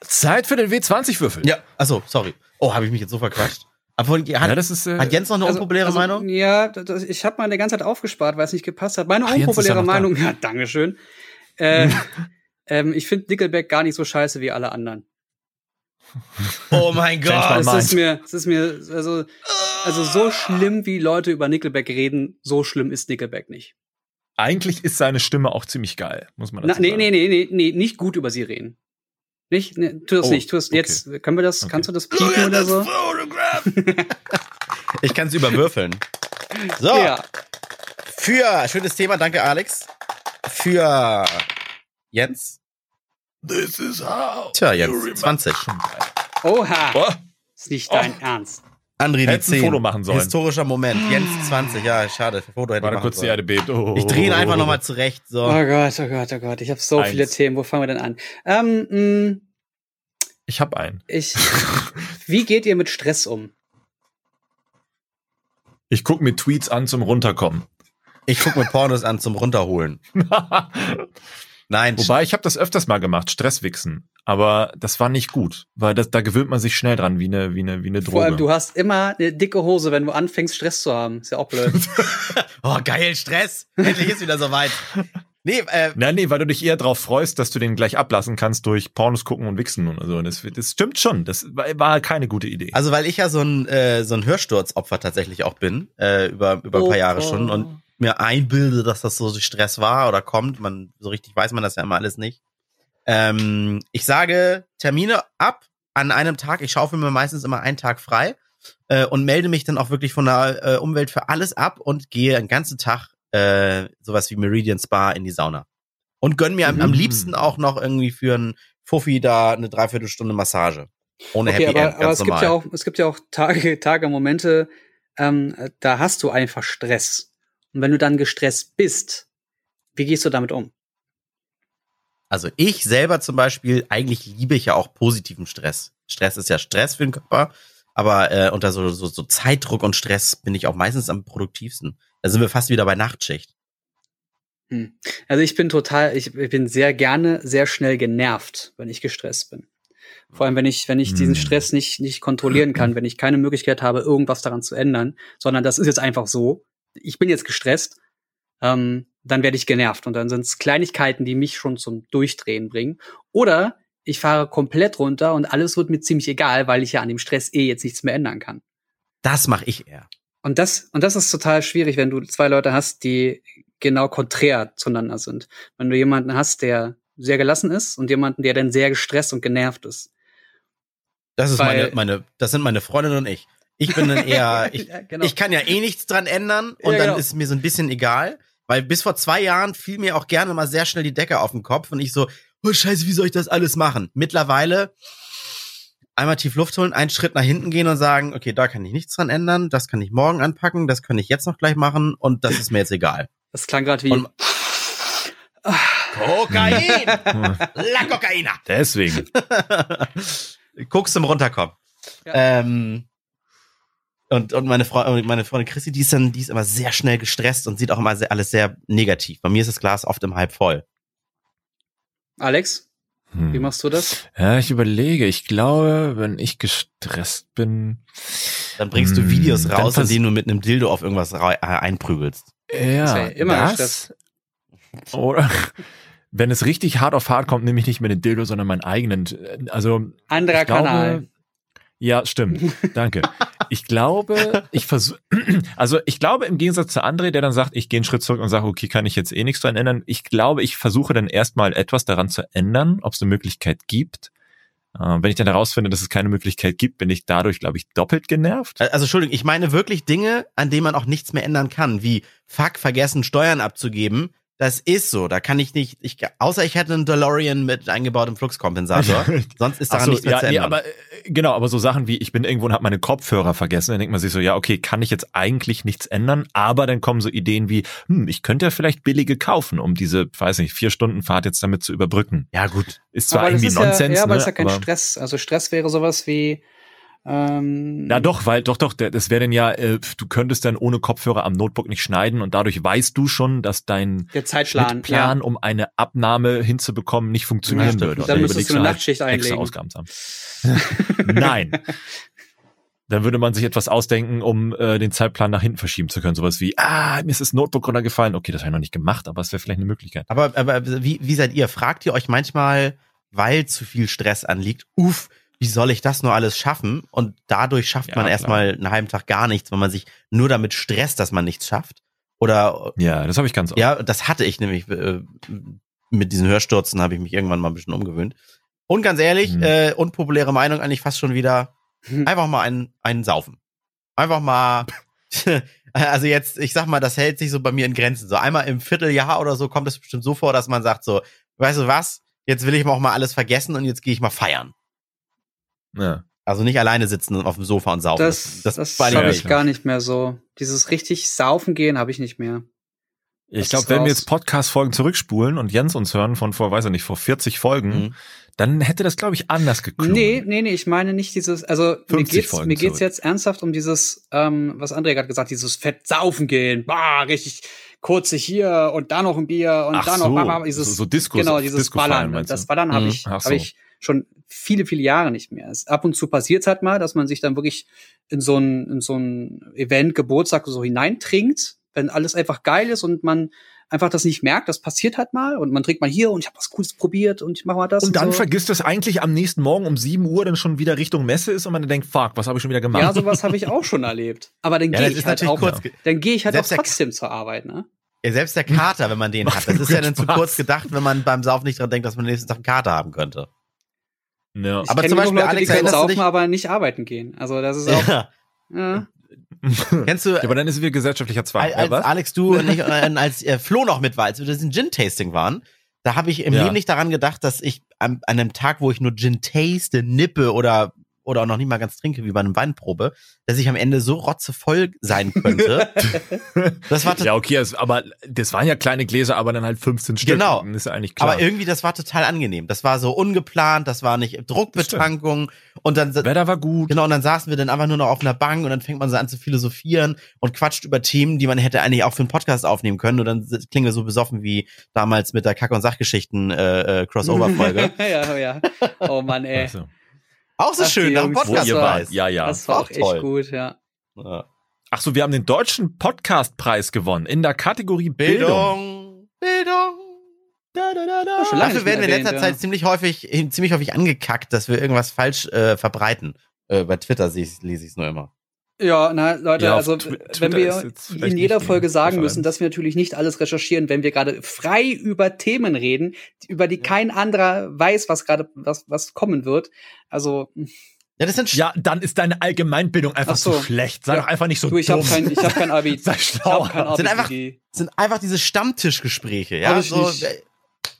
Zeit für den W20-Würfel. Ja, achso, sorry. Oh, habe ich mich jetzt so verquatscht. Aber von, hat, Ja, das ist, äh, hat Jens noch eine unpopuläre also, Meinung? Ja, das, ich habe meine ganze Zeit aufgespart, weil es nicht gepasst hat. Meine Ach, ist ja unpopuläre noch da. Meinung, ja, Dankeschön. Äh, ähm, ich finde Nickelback gar nicht so scheiße wie alle anderen. Oh mein Gott. Es ist mir, es ist mir, also, also so schlimm, wie Leute über Nickelback reden, so schlimm ist Nickelback nicht. eigentlich ist seine Stimme auch ziemlich geil, muss man Na, dazu nee, sagen. nee, nee, nee, nee, nicht gut über sie reden. Nicht? Nee, tu das Oh, nicht. Tu das okay. jetzt. Können wir das, Okay. kannst du das piepen oder so? Ich kann es überwürfeln. So, Ja. für schönes Thema, danke Alex. Für Jens. This is how. Tja, Jens, remember- 20. Schon geil. Oha. Oh, Ist nicht dein Oh. Ernst. André, die Hättest ein 10. Foto machen sollen. Historischer Moment. Jens 20. Ja, schade. Foto hätte ich warte kurz, die sollen. Erde bebt. Oh. Ich drehe ihn einfach nochmal zurecht. So. Oh Gott, oh Gott, oh Gott. Ich habe so Eins. viele Themen. Wo fangen wir denn an? Ähm, mh, Ich hab einen. ich, wie geht ihr mit Stress um? Ich guck mir Tweets an zum Runterkommen. Ich guck mir Pornos an zum Runterholen. Nein, Wobei, ich habe das öfters mal gemacht, Stresswichsen. Aber das war nicht gut, weil das, da gewöhnt man sich schnell dran, wie eine, wie eine, wie eine Droge. Vor allem, du hast immer eine dicke Hose, wenn du anfängst, Stress zu haben. Ist ja auch blöd. Oh, geil, Stress. Endlich ist wieder soweit. Nee, äh, Nein, nee, weil du dich eher drauf freust, dass du den gleich ablassen kannst durch Pornos gucken und wichsen und so. Und das, das stimmt schon. Das war, war keine gute Idee. also weil ich ja so ein, äh, so ein Hörsturzopfer tatsächlich auch bin, äh, über, über ein paar Jahre schon. Und mir einbilde, dass das so Stress war oder kommt. Man, so richtig weiß man das ja immer alles nicht. Ähm, ich sage Termine ab an einem Tag. Ich schaufel mir meistens immer einen Tag frei äh, und melde mich dann auch wirklich von der äh, Umwelt für alles ab und gehe einen ganzen Tag äh, sowas wie Meridian Spa in die Sauna. Und gönn mir am, am Mhm. liebsten auch noch irgendwie für einen Fuffi da eine Dreiviertelstunde Massage. Ohne Okay, Happy aber, End, aber ganz es gibt normal. ja auch, es gibt ja auch Tage, Tage, Momente, ähm, da hast du einfach Stress. Und wenn du dann gestresst bist, wie gehst du damit um? Also ich selber zum Beispiel, eigentlich liebe ich ja auch positiven Stress. Stress ist ja Stress für den Körper, aber äh, unter so, so, so Zeitdruck und Stress bin ich auch meistens am produktivsten. Da sind wir fast wieder bei Nachtschicht. Hm. Also ich bin total, ich, ich bin sehr gerne sehr schnell genervt, wenn ich gestresst bin. Vor allem, wenn ich, wenn ich diesen Hm. Stress nicht, nicht kontrollieren kann, wenn ich keine Möglichkeit habe, irgendwas daran zu ändern, sondern das ist jetzt einfach so. Ich bin jetzt gestresst, ähm, dann werde ich genervt und dann sind es Kleinigkeiten, die mich schon zum Durchdrehen bringen. Oder ich fahre komplett runter und alles wird mir ziemlich egal, weil ich ja an dem Stress eh jetzt nichts mehr ändern kann. Das mache ich eher. Und das, und das ist total schwierig, wenn du zwei Leute hast, die genau konträr zueinander sind. Wenn du jemanden hast, der sehr gelassen ist und jemanden, der dann sehr gestresst und genervt ist. Das ist Weil- meine, meine, das sind meine Freundin und ich. Ich bin dann eher, ich, Ja, genau. ich kann ja eh nichts dran ändern und Ja, dann genau. ist mir so ein bisschen egal. Weil bis vor zwei Jahren fiel mir auch gerne mal sehr schnell die Decke auf den Kopf und ich so, oh scheiße, wie soll ich das alles machen? Mittlerweile einmal tief Luft holen, einen Schritt nach hinten gehen und sagen, okay, da kann ich nichts dran ändern, das kann ich morgen anpacken, das kann ich jetzt noch gleich machen und das ist mir jetzt egal. das klang gerade wie. Und- Kokain! La Kokaina! Deswegen. Guckst zum Runterkommen. Ja. Ähm, und, und meine, Frau, meine Freundin Chrissy, die ist dann, die ist immer sehr schnell gestresst und sieht auch immer sehr, alles sehr negativ. Bei mir ist das Glas oft im Halb voll. Alex, Hm. wie machst du das? Ja, ich überlege. Ich glaube, wenn ich gestresst bin. Dann bringst du Hm, Videos raus, in denen du mit einem Dildo auf irgendwas äh, einprügelst. Ja, ja immer das. Oder wenn es richtig hart auf hart kommt, nehme ich nicht mehr den Dildo, sondern meinen eigenen. Also Anderer glaube, Kanal. Ja, stimmt. Danke. Ich glaube, ich versuche, also ich glaube im Gegensatz zu André, der dann sagt, ich gehe einen Schritt zurück und sage, okay, kann ich jetzt eh nichts dran ändern. Ich glaube, ich versuche dann erstmal etwas daran zu ändern, ob es eine Möglichkeit gibt. Äh, wenn ich dann herausfinde, dass es keine Möglichkeit gibt, bin ich dadurch, glaube ich, doppelt genervt. Also Entschuldigung, ich meine wirklich Dinge, an denen man auch nichts mehr ändern kann, wie fuck, vergessen Steuern abzugeben. Das ist so, da kann ich nicht, ich, außer ich hätte einen DeLorean mit eingebautem Fluxkompensator, sonst ist daran so, nichts mehr ja, zu nee, ändern. aber äh, genau, aber so Sachen wie ich bin irgendwo und habe meine Kopfhörer vergessen, dann denkt man sich so, ja, okay, kann ich jetzt eigentlich nichts ändern, aber dann kommen so Ideen wie, hm, ich könnte ja vielleicht billige kaufen, um diese, weiß nicht, vier Stunden Fahrt jetzt damit zu überbrücken. ja gut, Ist zwar aber irgendwie ist ja, Nonsens, ja, aber ne, ist ja kein aber- Stress. Also Stress wäre sowas wie ähm, Na doch, weil doch doch, das wäre dann ja, äh, du könntest dann ohne Kopfhörer am Notebook nicht schneiden und dadurch weißt du schon, dass dein der Zeitplan. Schnittplan, um eine Abnahme hinzubekommen, nicht funktionieren Ja, würde. Und Dann überlegst müsstest du eine halt, Nachtschicht extra einlegen. Ausgaben zu haben. Nein. Dann würde man sich etwas ausdenken, um äh, den Zeitplan nach hinten verschieben zu können. Sowas wie, ah, mir ist das Notebook runtergefallen. Okay, das habe ich noch nicht gemacht, aber es wäre vielleicht eine Möglichkeit. aber, aber wie, wie seid ihr? Fragt ihr euch manchmal, weil zu viel Stress anliegt, uff, wie soll ich das nur alles schaffen? Und dadurch schafft Ja, man erstmal einen halben Tag gar nichts, weil man sich nur damit stresst, dass man nichts schafft. Oder Ja, das habe ich ganz oft. Ja, das hatte ich nämlich äh, mit diesen Hörstürzen habe ich mich irgendwann mal ein bisschen umgewöhnt. Und ganz ehrlich, Mhm. äh, unpopuläre Meinung eigentlich fast schon wieder, Hm. einfach mal einen, einen saufen. Einfach mal, also jetzt, ich sag mal, das hält sich so bei mir in Grenzen. So einmal im Vierteljahr oder so kommt es bestimmt so vor, dass man sagt so, weißt du was, jetzt will ich auch mal alles vergessen und jetzt gehe ich mal feiern. Ja. Also nicht alleine sitzen auf dem Sofa und saufen. Das, das, das war habe nicht- ich gar nicht mehr so. Dieses richtig saufen gehen habe ich nicht mehr. Ich Das glaube, wenn wir jetzt Podcast-Folgen zurückspulen und Jens uns hören von vor, weiß ich nicht, vor 40 Folgen, Mhm. dann hätte das, glaube ich, anders geklungen. Nee, nee, nee, ich meine nicht dieses, also mir 50 geht's, Folgen mir geht's jetzt ernsthaft um dieses, ähm, was André gerade gesagt, dieses Fett saufen gehen, bah, richtig kurze hier und da noch ein Bier und Ach da noch so, bah, bah, dieses, so- so Discos- genau, dieses Disco Ballern. Das Ballern habe Mhm. ich, Ach habe so. ich schon viele, viele Jahre nicht mehr. Es, ab und zu passiert halt mal, dass man sich dann wirklich in so ein, in so ein Event, Geburtstag so hineintrinkt, wenn alles einfach geil ist und man einfach das nicht merkt, das passiert halt mal und man trinkt mal hier und ich habe was Cooles probiert und ich mache mal das. Und, Und, dann so. vergisst es eigentlich am nächsten Morgen um 7 Uhr dann schon wieder Richtung Messe ist und man dann denkt, fuck, was habe ich schon wieder gemacht? Ja, sowas habe ich auch schon erlebt. Aber dann Ja, gehe ich halt auch, kurz. ge- dann gehe ich halt auch trotzdem zur Arbeit, ne? Ja, selbst der Kater, wenn man den hat, das ist ja dann zu kurz gedacht, wenn man beim Saufen nicht dran denkt, dass man den nächsten Tag einen Kater haben könnte. Ja. Ich Aber zum Beispiel, Leute, Alex, die können saufen, dich- aber nicht arbeiten gehen. Also das ist auch. Ja. Ja. Kennst du, Ja, aber dann ist es wieder gesellschaftlicher Zwang. als, als was? Alex, du und ich, und als äh, Flo noch mit war, als wir das in Gin-Tasting waren, da habe ich im Ja. Leben nicht daran gedacht, dass ich an, an einem Tag, wo ich nur Gin taste, nippe oder oder auch noch nicht mal ganz trinke, wie bei einem Weinprobe, dass ich am Ende so rotzevoll sein könnte. das war ja, okay, es, aber das waren ja kleine Gläser, aber dann halt 15 Stück. Genau. Ist ja eigentlich klar. Aber irgendwie, das war total angenehm. Das war so ungeplant, das war nicht Druckbetankung. Und dann, Wetter war gut. genau, und dann saßen wir dann einfach nur noch auf einer Bank und dann fängt man so an zu philosophieren und quatscht über Themen, die man hätte eigentlich auch für einen Podcast aufnehmen können. Und dann klingen wir so besoffen wie damals mit der Kack- und Sachgeschichten äh, äh, ja, ja. Oh Mann, ey. Also, auch so Ach, schön, nach dem Podcast ihr war- wart. Ja, ja. Das war auch auch echt toll. gut, ja. Ja. Ach so, wir haben den deutschen Podcastpreis gewonnen in der Kategorie Bildung. Bildung, Bildung. Da, da, da, da. schon lange Dafür werden wir in letzter erwähnt, Zeit ja. ziemlich häufig, ziemlich häufig angekackt, dass wir irgendwas falsch äh, verbreiten. Äh, bei Twitter lese ich es nur immer. Ja, na, Leute, Ja, also Twi- wenn Twitter wir in jeder Folge sagen müssen, dass wir natürlich nicht alles recherchieren, wenn wir gerade frei über Themen reden, über die kein anderer weiß, was gerade was was kommen wird. Also Ja, das sind Ja, dann ist deine Allgemeinbildung einfach Ach so. zu schlecht. Sei Ja. doch einfach nicht so du, ich dumm. habe kein ich habe kein Abi. Sei ich schlau. habe kein Abi. Sind einfach- sind einfach diese Stammtischgespräche, ja, Hab ich so nicht.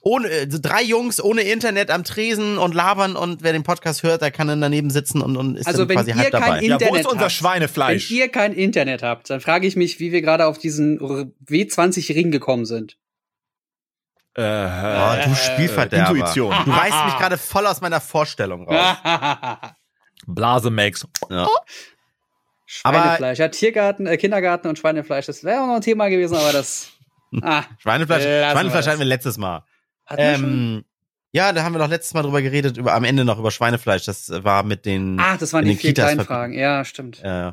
Ohne äh, drei Jungs ohne Internet am Tresen und labern und wer den Podcast hört, der kann dann daneben sitzen und, und ist Also dann wenn quasi ihr halb kein dabei. ja, wo Internet ist unser habt. Schweinefleisch? Wenn ihr kein Internet habt, dann frage ich mich, wie wir gerade auf diesen W20 Ring gekommen sind. äh, Oh, du Spielverderber. Intuition. Du reißt mich gerade voll aus meiner Vorstellung raus. Blase Max. Ja. Schweinefleisch. Ja, Tiergarten, äh, Kindergarten und Schweinefleisch, das wäre auch noch ein Thema gewesen, aber das. Ah, Schweinefleisch, Schweinefleisch das. hatten wir letztes Mal. Ähm, ja, da haben wir doch letztes Mal drüber geredet, über am Ende noch über Schweinefleisch. Das war mit den. Ach, das waren die den vier Kitas kleinen. Fragen. Ja, stimmt. äh,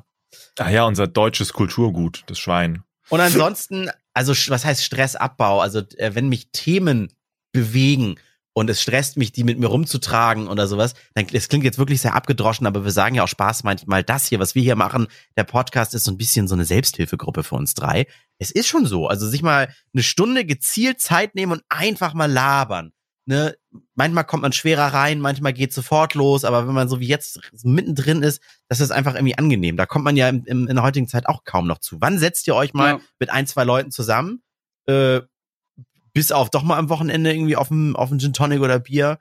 Ach ja, unser deutsches Kulturgut, das Schwein. Und ansonsten, also was heißt Stressabbau? Also äh, wenn mich Themen bewegen und es stresst mich, die mit mir rumzutragen oder sowas, dann es klingt jetzt wirklich sehr abgedroschen, aber wir sagen ja auch Spaß manchmal, das hier, was wir hier machen, der Podcast ist so ein bisschen so eine Selbsthilfegruppe für uns drei. Es ist schon so, also sich mal eine Stunde gezielt Zeit nehmen und einfach mal labern. Ne? Manchmal kommt man schwerer rein, manchmal geht sofort los, aber wenn man so wie jetzt mittendrin ist, das ist einfach irgendwie angenehm. Da kommt man ja im, im, in der heutigen Zeit auch kaum noch zu. Wann setzt ihr euch mal Ja. mit ein, zwei Leuten zusammen? Äh, bis auf doch mal am Wochenende irgendwie auf dem, auf dem Gin Tonic oder Bier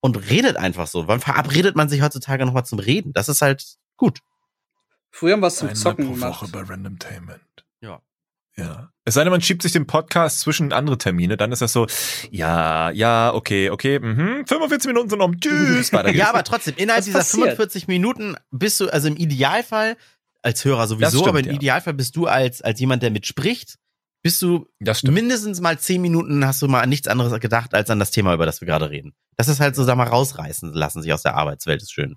und redet einfach so. Wann verabredet man sich heutzutage nochmal zum Reden? Das ist halt gut. Früher haben wir was zum Einmal Zocken pro gemacht. Woche bei Randomtainment. Ja. Ja. Es sei denn, man schiebt sich den Podcast zwischen andere Termine, dann ist das so, ja, ja, okay, okay, mhm, 45 Minuten sind um, tschüss, weiter geht's. Ja, aber trotzdem, innerhalb Was dieser passiert? 45 Minuten bist du, also im Idealfall, als Hörer sowieso, stimmt, aber im ja. Idealfall bist du als, als jemand, der mitspricht, bist du mindestens mal 10 Minuten hast du mal an nichts anderes gedacht, als an das Thema, über das wir gerade reden. Das ist halt so, sag mal, rausreißen lassen sich aus der Arbeitswelt, ist schön.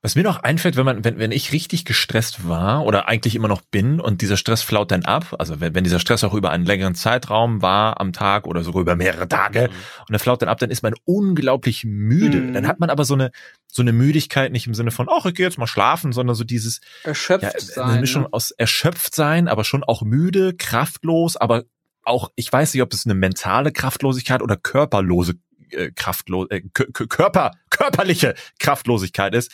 Was mir noch einfällt, wenn man, wenn, wenn ich richtig gestresst war oder eigentlich immer noch bin und dieser Stress flaut dann ab, also wenn, wenn dieser Stress auch über einen längeren Zeitraum war am Tag oder sogar über mehrere Tage und er flaut dann ab, dann ist man unglaublich müde. Mhm. Dann hat man aber so eine, so eine Müdigkeit nicht im Sinne von, ach, ich gehe jetzt mal schlafen, sondern so dieses, Erschöpft ja, sein. eine Mischung ne? aus erschöpft sein, aber schon auch müde, kraftlos, aber auch, ich weiß nicht, ob es eine mentale Kraftlosigkeit oder körperlose äh, kraftlos, äh, Kö- Körper, körperliche Kraftlosigkeit ist.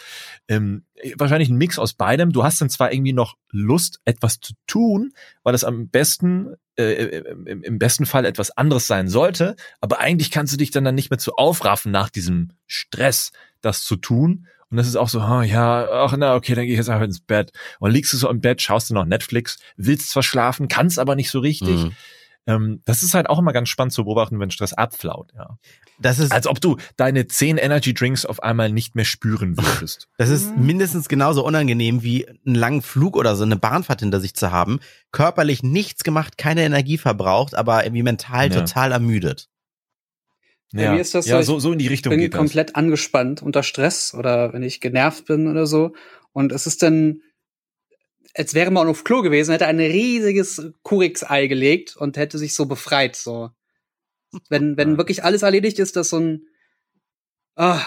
Ähm, wahrscheinlich ein Mix aus beidem. Du hast dann zwar irgendwie noch Lust, etwas zu tun, weil es am besten, äh, im, im besten Fall etwas anderes sein sollte, aber eigentlich kannst du dich dann, dann nicht mehr zu aufraffen nach diesem Stress, das zu tun. Und das ist auch so, oh, ja, ach na, okay, dann gehe ich jetzt einfach ins Bett. Und liegst du so im Bett, schaust du noch Netflix, willst zwar schlafen, kannst aber nicht so richtig. Mhm. Ähm, das ist halt auch immer ganz spannend zu beobachten, wenn Stress abflaut, ja. Das ist, Als ob du deine zehn Energy Drinks auf einmal nicht mehr spüren würdest. das ist Mhm. mindestens genauso unangenehm wie einen langen Flug oder so eine Bahnfahrt hinter sich zu haben. Körperlich nichts gemacht, keine Energie verbraucht, aber irgendwie mental Ja. total ermüdet. Bei mir ist das ja, so, so, so in die Richtung bin geht das. komplett angespannt unter Stress oder wenn ich genervt bin oder so. Und es ist dann, als wäre man auf Klo gewesen, hätte ein riesiges Kurix-Ei gelegt und hätte sich so befreit. So, wenn wenn wirklich alles erledigt ist, dass so ein ah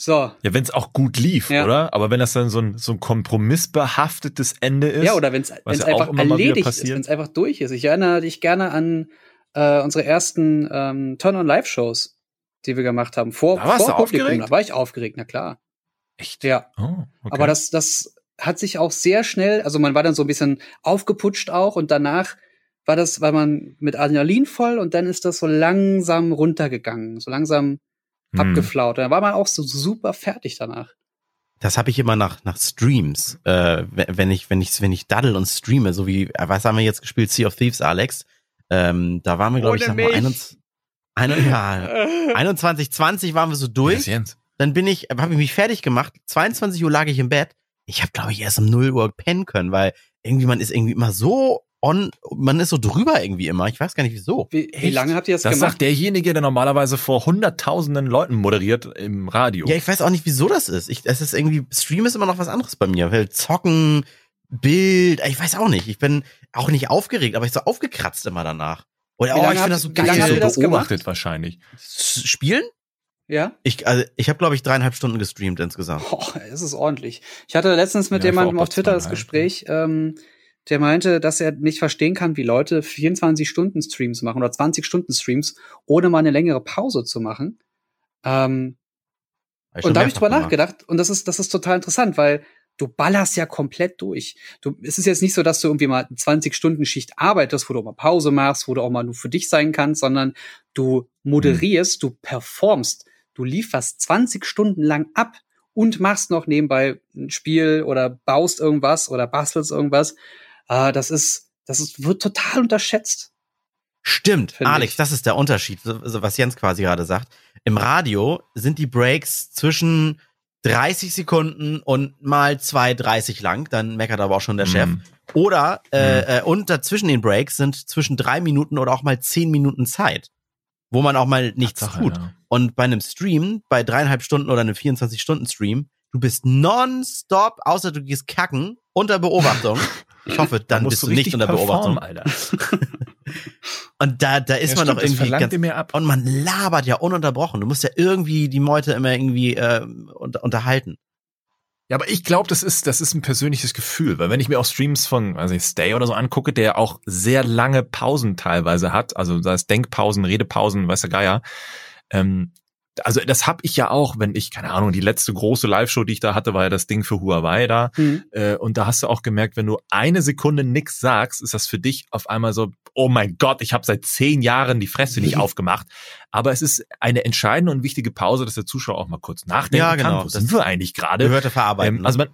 so. Ja, wenn es auch gut lief, ja. oder? Aber wenn das dann so ein, so ein kompromissbehaftetes Ende ist. Ja, oder wenn es ja einfach erledigt ist, wenn es einfach durch ist. Ich erinnere dich gerne an äh, unsere ersten ähm, Turn-on-Live-Shows, die wir gemacht haben. Vor, da warst vor du Publikum. Aufgeregt? Da war ich aufgeregt, na klar. Echt? Ja. Oh, okay. Aber das, das hat sich auch sehr schnell, also man war dann so ein bisschen aufgeputscht auch und danach war das, war man mit Adrenalin voll und dann ist das so langsam runtergegangen, so langsam hm. abgeflaut. Und dann war man auch so super fertig danach. Das habe ich immer nach, nach Streams, äh, wenn ich, wenn ich, wenn ich daddel und streame, so wie, äh, was haben wir jetzt gespielt? Sea of Thieves, Alex. Ähm, da waren wir, glaube ich, sag mal, 21, ein, ja, 21, 20 waren wir so durch. Dann bin ich, habe ich mich fertig gemacht. 22 Uhr lag ich im Bett. Ich habe, glaube ich, erst um 0 Uhr pennen können, weil irgendwie man ist irgendwie immer so on, man ist so drüber irgendwie immer. Ich weiß gar nicht wieso. Wie, wie lange habt ihr das, das gemacht? Das sagt derjenige, der normalerweise vor hunderttausenden Leuten moderiert im Radio. Ja, ich weiß auch nicht, wieso das ist. Ich, es ist irgendwie, Stream ist immer noch was anderes bei mir. Weil zocken, Bild, ich weiß auch nicht. Ich bin auch nicht aufgeregt, aber ich so aufgekratzt immer danach. Oder oh, ich finde das so geil. Lange so das beobachtet wahrscheinlich. Spielen? Ja. Ich, also ich habe, glaube ich, dreieinhalb Stunden gestreamt insgesamt. Boah, es ist ordentlich. Ich hatte letztens mit ja, jemandem auf Twitter das Gespräch, ähm, der meinte, dass er nicht verstehen kann, wie Leute 24-Stunden-Streams machen oder 20-Stunden-Streams, ohne mal eine längere Pause zu machen. Ähm, und da habe ich drüber gemacht. nachgedacht und das ist, das ist total interessant, weil du ballerst ja komplett durch. Du, es ist jetzt nicht so, dass du irgendwie mal 20 Stunden Schicht arbeitest, wo du auch mal Pause machst, wo du auch mal nur für dich sein kannst, sondern du moderierst, mhm. du performst, du lieferst 20 Stunden lang ab und machst noch nebenbei ein Spiel oder baust irgendwas oder bastelst irgendwas. Äh, das ist, das ist, wird total unterschätzt. Stimmt, Alex, ich. das ist der Unterschied, was Jens quasi gerade sagt. Im Radio sind die Breaks zwischen 30 Sekunden und mal zwei 30 lang, dann meckert aber auch schon der mhm. Chef. Oder äh, mhm. äh, und dazwischen den Breaks sind zwischen drei Minuten oder auch mal zehn Minuten Zeit, wo man auch mal nichts Tatsache, tut. Ja. Und bei einem Stream, bei dreieinhalb Stunden oder einem 24-Stunden-Stream, du bist nonstop, außer du gehst kacken, unter Beobachtung. Ich hoffe, dann bist du nicht unter Beobachtung. Alter. und da, da ist ja, man stimmt, doch irgendwie ganz, und man labert ja ununterbrochen. Du musst ja irgendwie die Meute immer irgendwie äh, unter, unterhalten. Ja, aber ich glaube, das ist, das ist ein persönliches Gefühl, weil wenn ich mir auch Streams von, also Stay oder so angucke, der auch sehr lange Pausen teilweise hat, also da ist Denkpausen, Redepausen, weiß der Geier, ähm, also das habe ich ja auch, wenn ich, keine Ahnung, die letzte große Live-Show, die ich da hatte, war ja das Ding für Huawei da. Mhm. Äh, und da hast du auch gemerkt, wenn du eine Sekunde nix sagst, ist das für dich auf einmal so, oh mein Gott, ich habe seit zehn Jahren die Fresse nicht aufgemacht. Aber es ist eine entscheidende und wichtige Pause, dass der Zuschauer auch mal kurz nachdenken ja, genau. kann. Wo sind wir eigentlich gerade? Gehörte verarbeiten. Ähm, also man,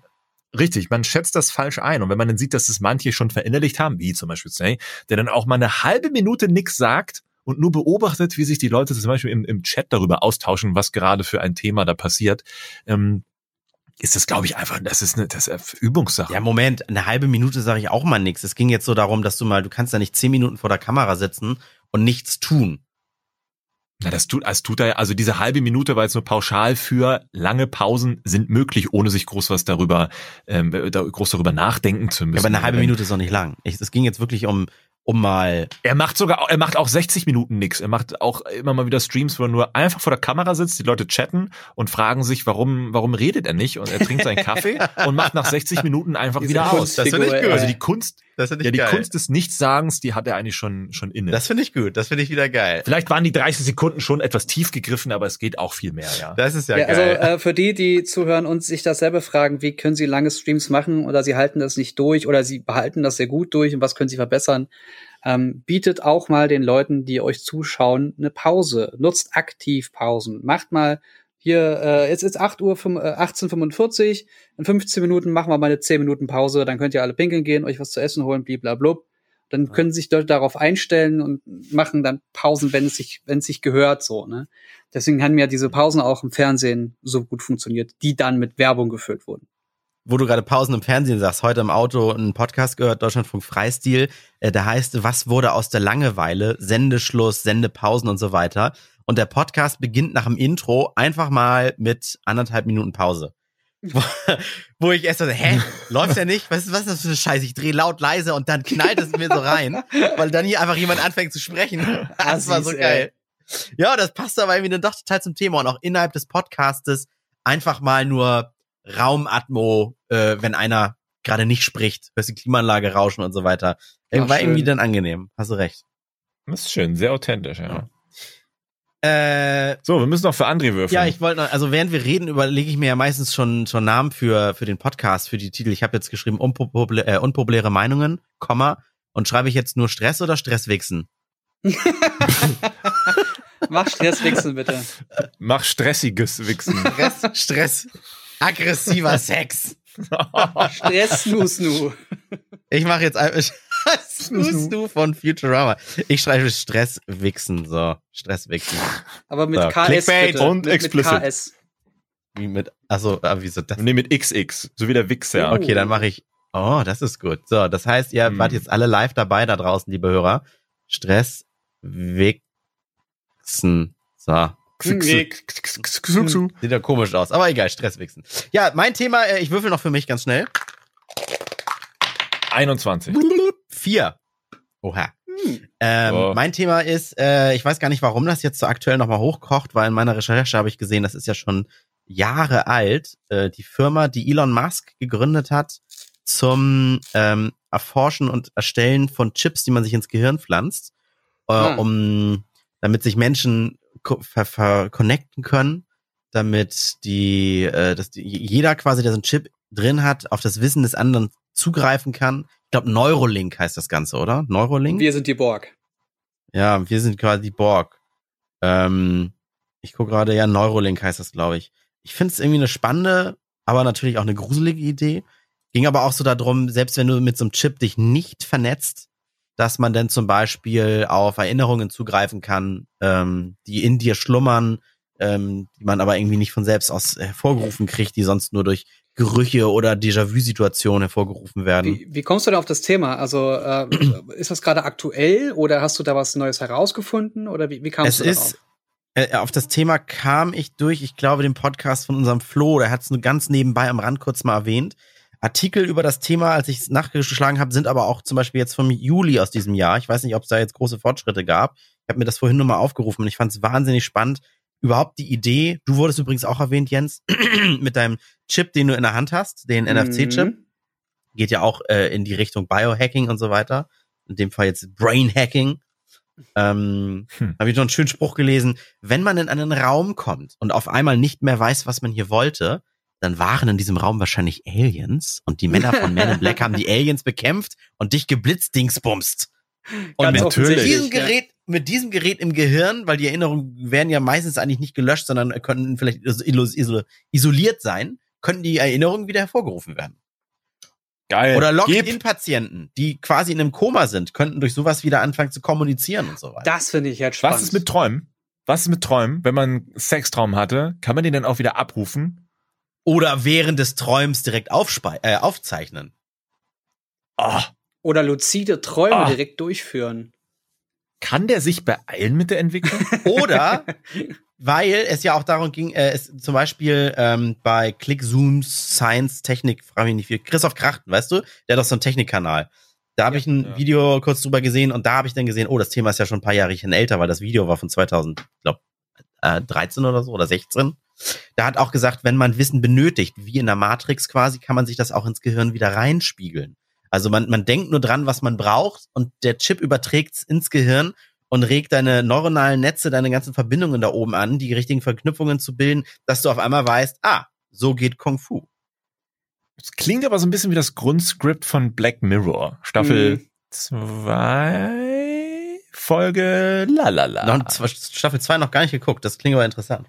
Richtig, man schätzt das falsch ein. Und wenn man dann sieht, dass es manche schon verinnerlicht haben, wie zum Beispiel Say, der dann auch mal eine halbe Minute nix sagt und nur beobachtet, wie sich die Leute zum Beispiel im, im Chat darüber austauschen, was gerade für ein Thema da passiert, ähm, ist das, glaube ich, einfach, das ist eine das ist Übungssache. Ja, Moment, eine halbe Minute sage ich auch mal nichts. Es ging jetzt so darum, dass du mal, du kannst da nicht zehn Minuten vor der Kamera sitzen und nichts tun. Na, das tut, als tut er, also diese halbe Minute war jetzt nur pauschal für lange Pausen sind möglich, ohne sich groß was darüber, ähm, da, groß darüber nachdenken zu müssen. Ja, aber eine halbe Minute ist auch nicht lang. Es ging jetzt wirklich um um mal. Er macht sogar, er macht auch 60 Minuten nix. Er macht auch immer mal wieder Streams, wo er nur einfach vor der Kamera sitzt, die Leute chatten und fragen sich, warum, warum redet er nicht? Und er trinkt seinen Kaffee und macht nach 60 Minuten einfach Diese wieder aus. Das finde ich gut. Also die Kunst, das ich ja, die geil. Kunst des Nichtssagens, die hat er eigentlich schon, schon inne. Das finde ich gut. Das finde ich wieder geil. Vielleicht waren die 30 Sekunden schon etwas tief gegriffen, aber es geht auch viel mehr, ja. Das ist ja, ja also, geil. Also, äh, für die, die zuhören und sich dasselbe fragen, wie können sie lange Streams machen oder sie halten das nicht durch oder sie behalten das sehr gut durch und was können sie verbessern? Ähm, bietet auch mal den Leuten, die euch zuschauen, eine Pause. Nutzt aktiv Pausen. Macht mal hier, äh, jetzt ist 8 Uhr, äh, 18.45 in 15 Minuten machen wir mal eine 10 Minuten Pause, dann könnt ihr alle pinkeln gehen, euch was zu essen holen, bliblablub. Dann können sich dort darauf einstellen und machen dann Pausen, wenn es sich, wenn es sich gehört, so, ne. Deswegen haben ja diese Pausen auch im Fernsehen so gut funktioniert, die dann mit Werbung gefüllt wurden wo du gerade Pausen im Fernsehen sagst, heute im Auto einen Podcast gehört, Deutschlandfunk Freistil, äh, da heißt, was wurde aus der Langeweile, Sendeschluss, Sendepausen und so weiter. Und der Podcast beginnt nach dem Intro einfach mal mit anderthalb Minuten Pause. wo, ich erst so, hä, läuft ja nicht? Was ist, was ist das für eine Scheiße? Ich drehe laut leise und dann knallt es mir so rein, weil dann hier einfach jemand anfängt zu sprechen. Das war so geil. Ja, das passt aber irgendwie dann doch total zum Thema und auch innerhalb des Podcastes einfach mal nur Raumatmo, äh, wenn einer gerade nicht spricht, hörst die Klimaanlage rauschen und so weiter. Ja, war irgendwie schön. dann angenehm. Hast du recht. Das ist schön, sehr authentisch, ja. Äh, So, wir müssen noch für André würfeln. Ja, ich wollte noch, also während wir reden, überlege ich mir ja meistens schon, schon Namen für, für den Podcast, für die Titel. Ich habe jetzt geschrieben unpopulä äh, unpopuläre Meinungen, Komma, und schreibe ich jetzt nur Stress oder Stresswichsen? Mach Stresswechsel bitte. Mach stressiges Wichsen. Stress, Stress, aggressiver Sex. Stress, Snu, Snu. Ich mache jetzt einfach Snoo du von Futurama. Ich schreibe Stresswichsen, so, Stresswichsen. Aber mit So, KS Clickbait bitte. und mit, explicit. Mit KS. Wie mit, also, ah, wieso das? nee, mit XX, so wie der Wichser. Oh. Okay, dann mache ich, oh, das ist gut. So, das heißt, ihr Hm. wart jetzt alle live dabei da draußen, liebe Hörer. Stresswichsen. So. Nee. Sieht ja komisch aus, aber egal, Stresswichsen. Ja, mein Thema, äh, ich würfel noch für mich ganz schnell. 21. Vier. Oha. Hm. Ähm, Oh. Mein Thema ist, äh, ich weiß gar nicht, warum das jetzt so aktuell nochmal hochkocht, weil in meiner Recherche habe ich gesehen, das ist ja schon Jahre alt. Äh, die Firma, die Elon Musk gegründet hat zum ähm, Erforschen und Erstellen von Chips, die man sich ins Gehirn pflanzt, äh, Ah. um damit sich Menschen ko- ver ver connecten können, damit die, äh, dass die, jeder quasi, der so einen Chip drin hat, auf das Wissen des anderen zugreifen kann. Ich glaube, Neurolink heißt das Ganze, oder? Neurolink? Wir sind die Borg. Ja, wir sind quasi die Borg. Ähm, ich gucke gerade, ja, Neurolink heißt das, glaube ich. Ich finde es irgendwie eine spannende, aber natürlich auch eine gruselige Idee. Ging aber auch so darum, selbst wenn du mit so einem Chip dich nicht vernetzt, dass man dann zum Beispiel auf Erinnerungen zugreifen kann, ähm, die in dir schlummern, ähm, die man aber irgendwie nicht von selbst aus hervorgerufen kriegt, die sonst nur durch Gerüche oder Déjà-vu-Situationen hervorgerufen werden. Wie, wie kommst du denn auf das Thema? Also äh, ist das gerade aktuell oder hast du da was Neues herausgefunden oder wie, wie kamst es du ist, darauf? äh, auf das Thema kam ich durch, ich glaube, den Podcast von unserem Flo, der hat es nur ganz nebenbei am Rand kurz mal erwähnt. Artikel über das Thema, als ich es nachgeschlagen habe, sind aber auch zum Beispiel jetzt vom Juli aus diesem Jahr. Ich weiß nicht, ob es da jetzt große Fortschritte gab. Ich habe mir das vorhin nur mal aufgerufen und ich fand es wahnsinnig spannend. Überhaupt die Idee, du wurdest übrigens auch erwähnt, Jens, mit deinem Chip, den du in der Hand hast, den NFC-Chip Mhm. geht ja auch äh, in die Richtung Biohacking und so weiter. In dem Fall jetzt Brain Hacking. Ähm, Hm. Habe ich noch einen schönen Spruch gelesen. Wenn man in einen Raum kommt und auf einmal nicht mehr weiß, was man hier wollte, dann waren in diesem Raum wahrscheinlich Aliens und die Männer von Men in Black haben die Aliens bekämpft und dich geblitzdingsbumst. Und Ganz mit diesem. Gerät, mit diesem Gerät im Gehirn, weil die Erinnerungen werden ja meistens eigentlich nicht gelöscht, sondern könnten vielleicht iso- iso- isoliert sein, könnten die Erinnerungen wieder hervorgerufen werden. Geil. Oder Gib. Lock-in-Patienten, die quasi in einem Koma sind, könnten durch sowas wieder anfangen zu kommunizieren und so weiter. Das finde ich jetzt spannend. Was ist mit Träumen? Was ist mit Träumen? Wenn man einen Sextraum hatte, kann man den dann auch wieder abrufen? Oder während des Träums direkt äh, aufzeichnen. Oh, Oder luzide Träume Ah. direkt durchführen. Kann der sich beeilen mit der Entwicklung? Oder, weil es ja auch darum ging, äh, es zum Beispiel ähm, bei Click Zooms Science Technik, frage mich nicht viel, Christoph Krachten, weißt du? Der hat doch so einen Technikkanal. Da habe Ja, ich ein ja. Video kurz drüber gesehen und da habe ich dann gesehen, oh, das Thema ist ja schon ein paar Jahre älter, weil das Video war von 2000, ich glaube, äh, 13 oder so oder 16. Da hat auch gesagt, wenn man Wissen benötigt, wie in der Matrix quasi, kann man sich das auch ins Gehirn wieder reinspiegeln. Also man, man denkt nur dran, was man braucht und der Chip überträgt's ins Gehirn und regt deine neuronalen Netze, deine ganzen Verbindungen da oben an, die richtigen Verknüpfungen zu bilden, dass du auf einmal weißt, ah, so geht Kung Fu. Das klingt aber so ein bisschen wie das Grundskript von Black Mirror. Staffel Mhm. 2, Folge lalala. Noch, Staffel 2 noch gar nicht geguckt, das klingt aber interessant.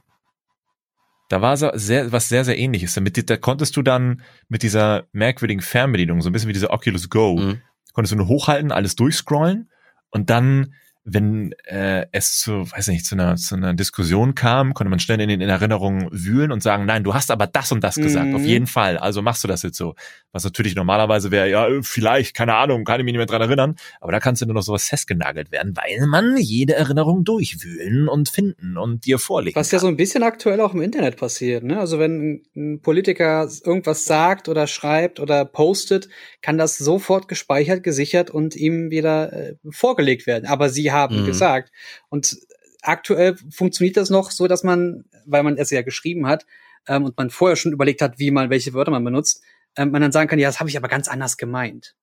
Da war so sehr, was sehr, sehr ähnliches. Damit, da konntest du dann mit dieser merkwürdigen Fernbedienung, so ein bisschen wie diese Oculus Go, Mhm. konntest du nur hochhalten, alles durchscrollen und dann wenn äh, es zu, weiß nicht, zu einer, zu einer Diskussion kam, konnte man schnell in den in Erinnerungen wühlen und sagen, nein, du hast aber das und das gesagt, auf Mhm. jeden Fall, also machst du das jetzt so. Was natürlich normalerweise wäre, ja, vielleicht, keine Ahnung, kann ich mich nicht mehr dran erinnern, aber da kannst du nur noch sowas festgenagelt werden, weil man jede Erinnerung durchwühlen und finden und dir vorlegen Was ja kann. so ein bisschen aktuell auch im Internet passiert. Ne? Also wenn ein Politiker irgendwas sagt oder schreibt oder postet, kann das sofort gespeichert, gesichert und ihm wieder äh, vorgelegt werden. Aber sie haben Mhm. gesagt. Und aktuell funktioniert das noch so, dass man, weil man es ja geschrieben hat ähm, und man vorher schon überlegt hat, wie man, welche Wörter man benutzt, ähm, man dann sagen kann, ja, das habe ich aber ganz anders gemeint.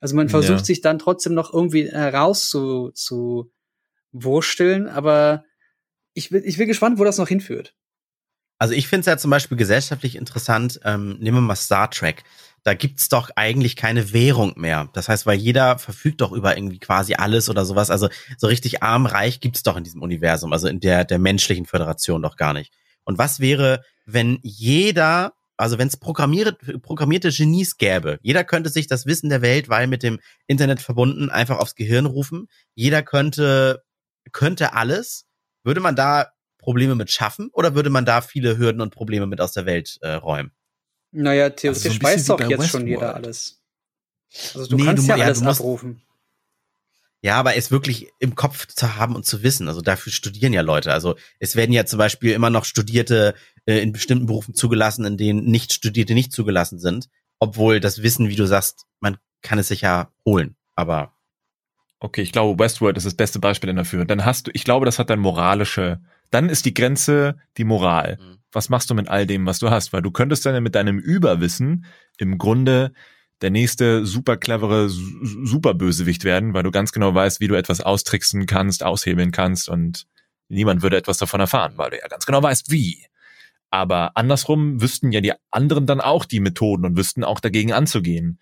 Also man versucht Ja. sich dann trotzdem noch irgendwie heraus zu, zu wursteln, aber ich bin, ich bin gespannt, wo das noch hinführt. Also ich finde es ja zum Beispiel gesellschaftlich interessant, ähm, nehmen wir mal Star Trek. Da gibt's doch eigentlich keine Währung mehr. Das heißt, weil jeder verfügt doch über irgendwie quasi alles oder sowas. Also so richtig arm, reich gibt's doch in diesem Universum, also in der, der menschlichen Föderation doch gar nicht. Und was wäre, wenn jeder, also wenn es programmierte, programmierte Genies gäbe, jeder könnte sich das Wissen der Welt, weil mit dem Internet verbunden, einfach aufs Gehirn rufen. Jeder könnte, könnte alles. Würde man da Probleme mit schaffen oder würde man da viele Hürden und Probleme mit aus der Welt äh, räumen? Naja, Also so theoretisch ein bisschen weiß doch jetzt schon jeder alles. Also du Nee, kannst du- ja ja, alles musst- abrufen. Ja, aber es wirklich im Kopf zu haben und zu wissen. Also dafür studieren ja Leute. Also es werden ja zum Beispiel immer noch Studierte äh, in bestimmten Berufen zugelassen, in denen nicht Studierte nicht zugelassen sind. Obwohl das Wissen, wie du sagst, man kann es sich ja holen. Aber Okay, ich glaube, Westworld ist das beste Beispiel dafür. Dann hast du, ich glaube, das hat dann moralische, dann ist die Grenze die Moral. Mhm. Was machst du mit all dem, was du hast? Weil du könntest dann mit deinem Überwissen im Grunde der nächste super clevere Su- Superbösewicht werden, weil du ganz genau weißt, wie du etwas austricksen kannst, aushebeln kannst und niemand würde etwas davon erfahren, weil du ja ganz genau weißt, wie. Aber andersrum wüssten ja die anderen dann auch die Methoden und wüssten auch dagegen anzugehen.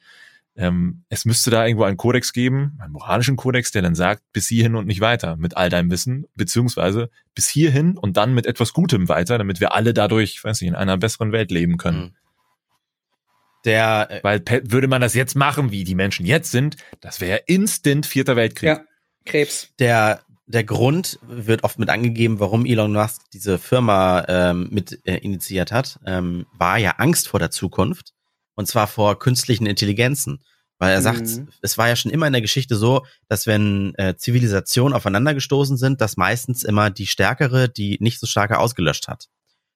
Ähm, es müsste da irgendwo einen Kodex geben, einen moralischen Kodex, der dann sagt, bis hierhin und nicht weiter mit all deinem Wissen, beziehungsweise bis hierhin und dann mit etwas Gutem weiter, damit wir alle dadurch, weiß nicht, in einer besseren Welt leben können. Mhm. der äh, Weil würde man das jetzt machen, wie die Menschen jetzt sind, das wäre instant Vierter Weltkrieg. Ja, Krebs. der der Grund wird oft mit angegeben, warum Elon Musk diese Firma ähm, mit äh, initiiert hat, ähm, war ja Angst vor der Zukunft und zwar vor künstlichen Intelligenzen, weil er sagt, Mhm. es war ja schon immer in der Geschichte so, dass wenn äh, Zivilisationen aufeinander gestoßen sind, dass meistens immer die stärkere die nicht so starke ausgelöscht hat.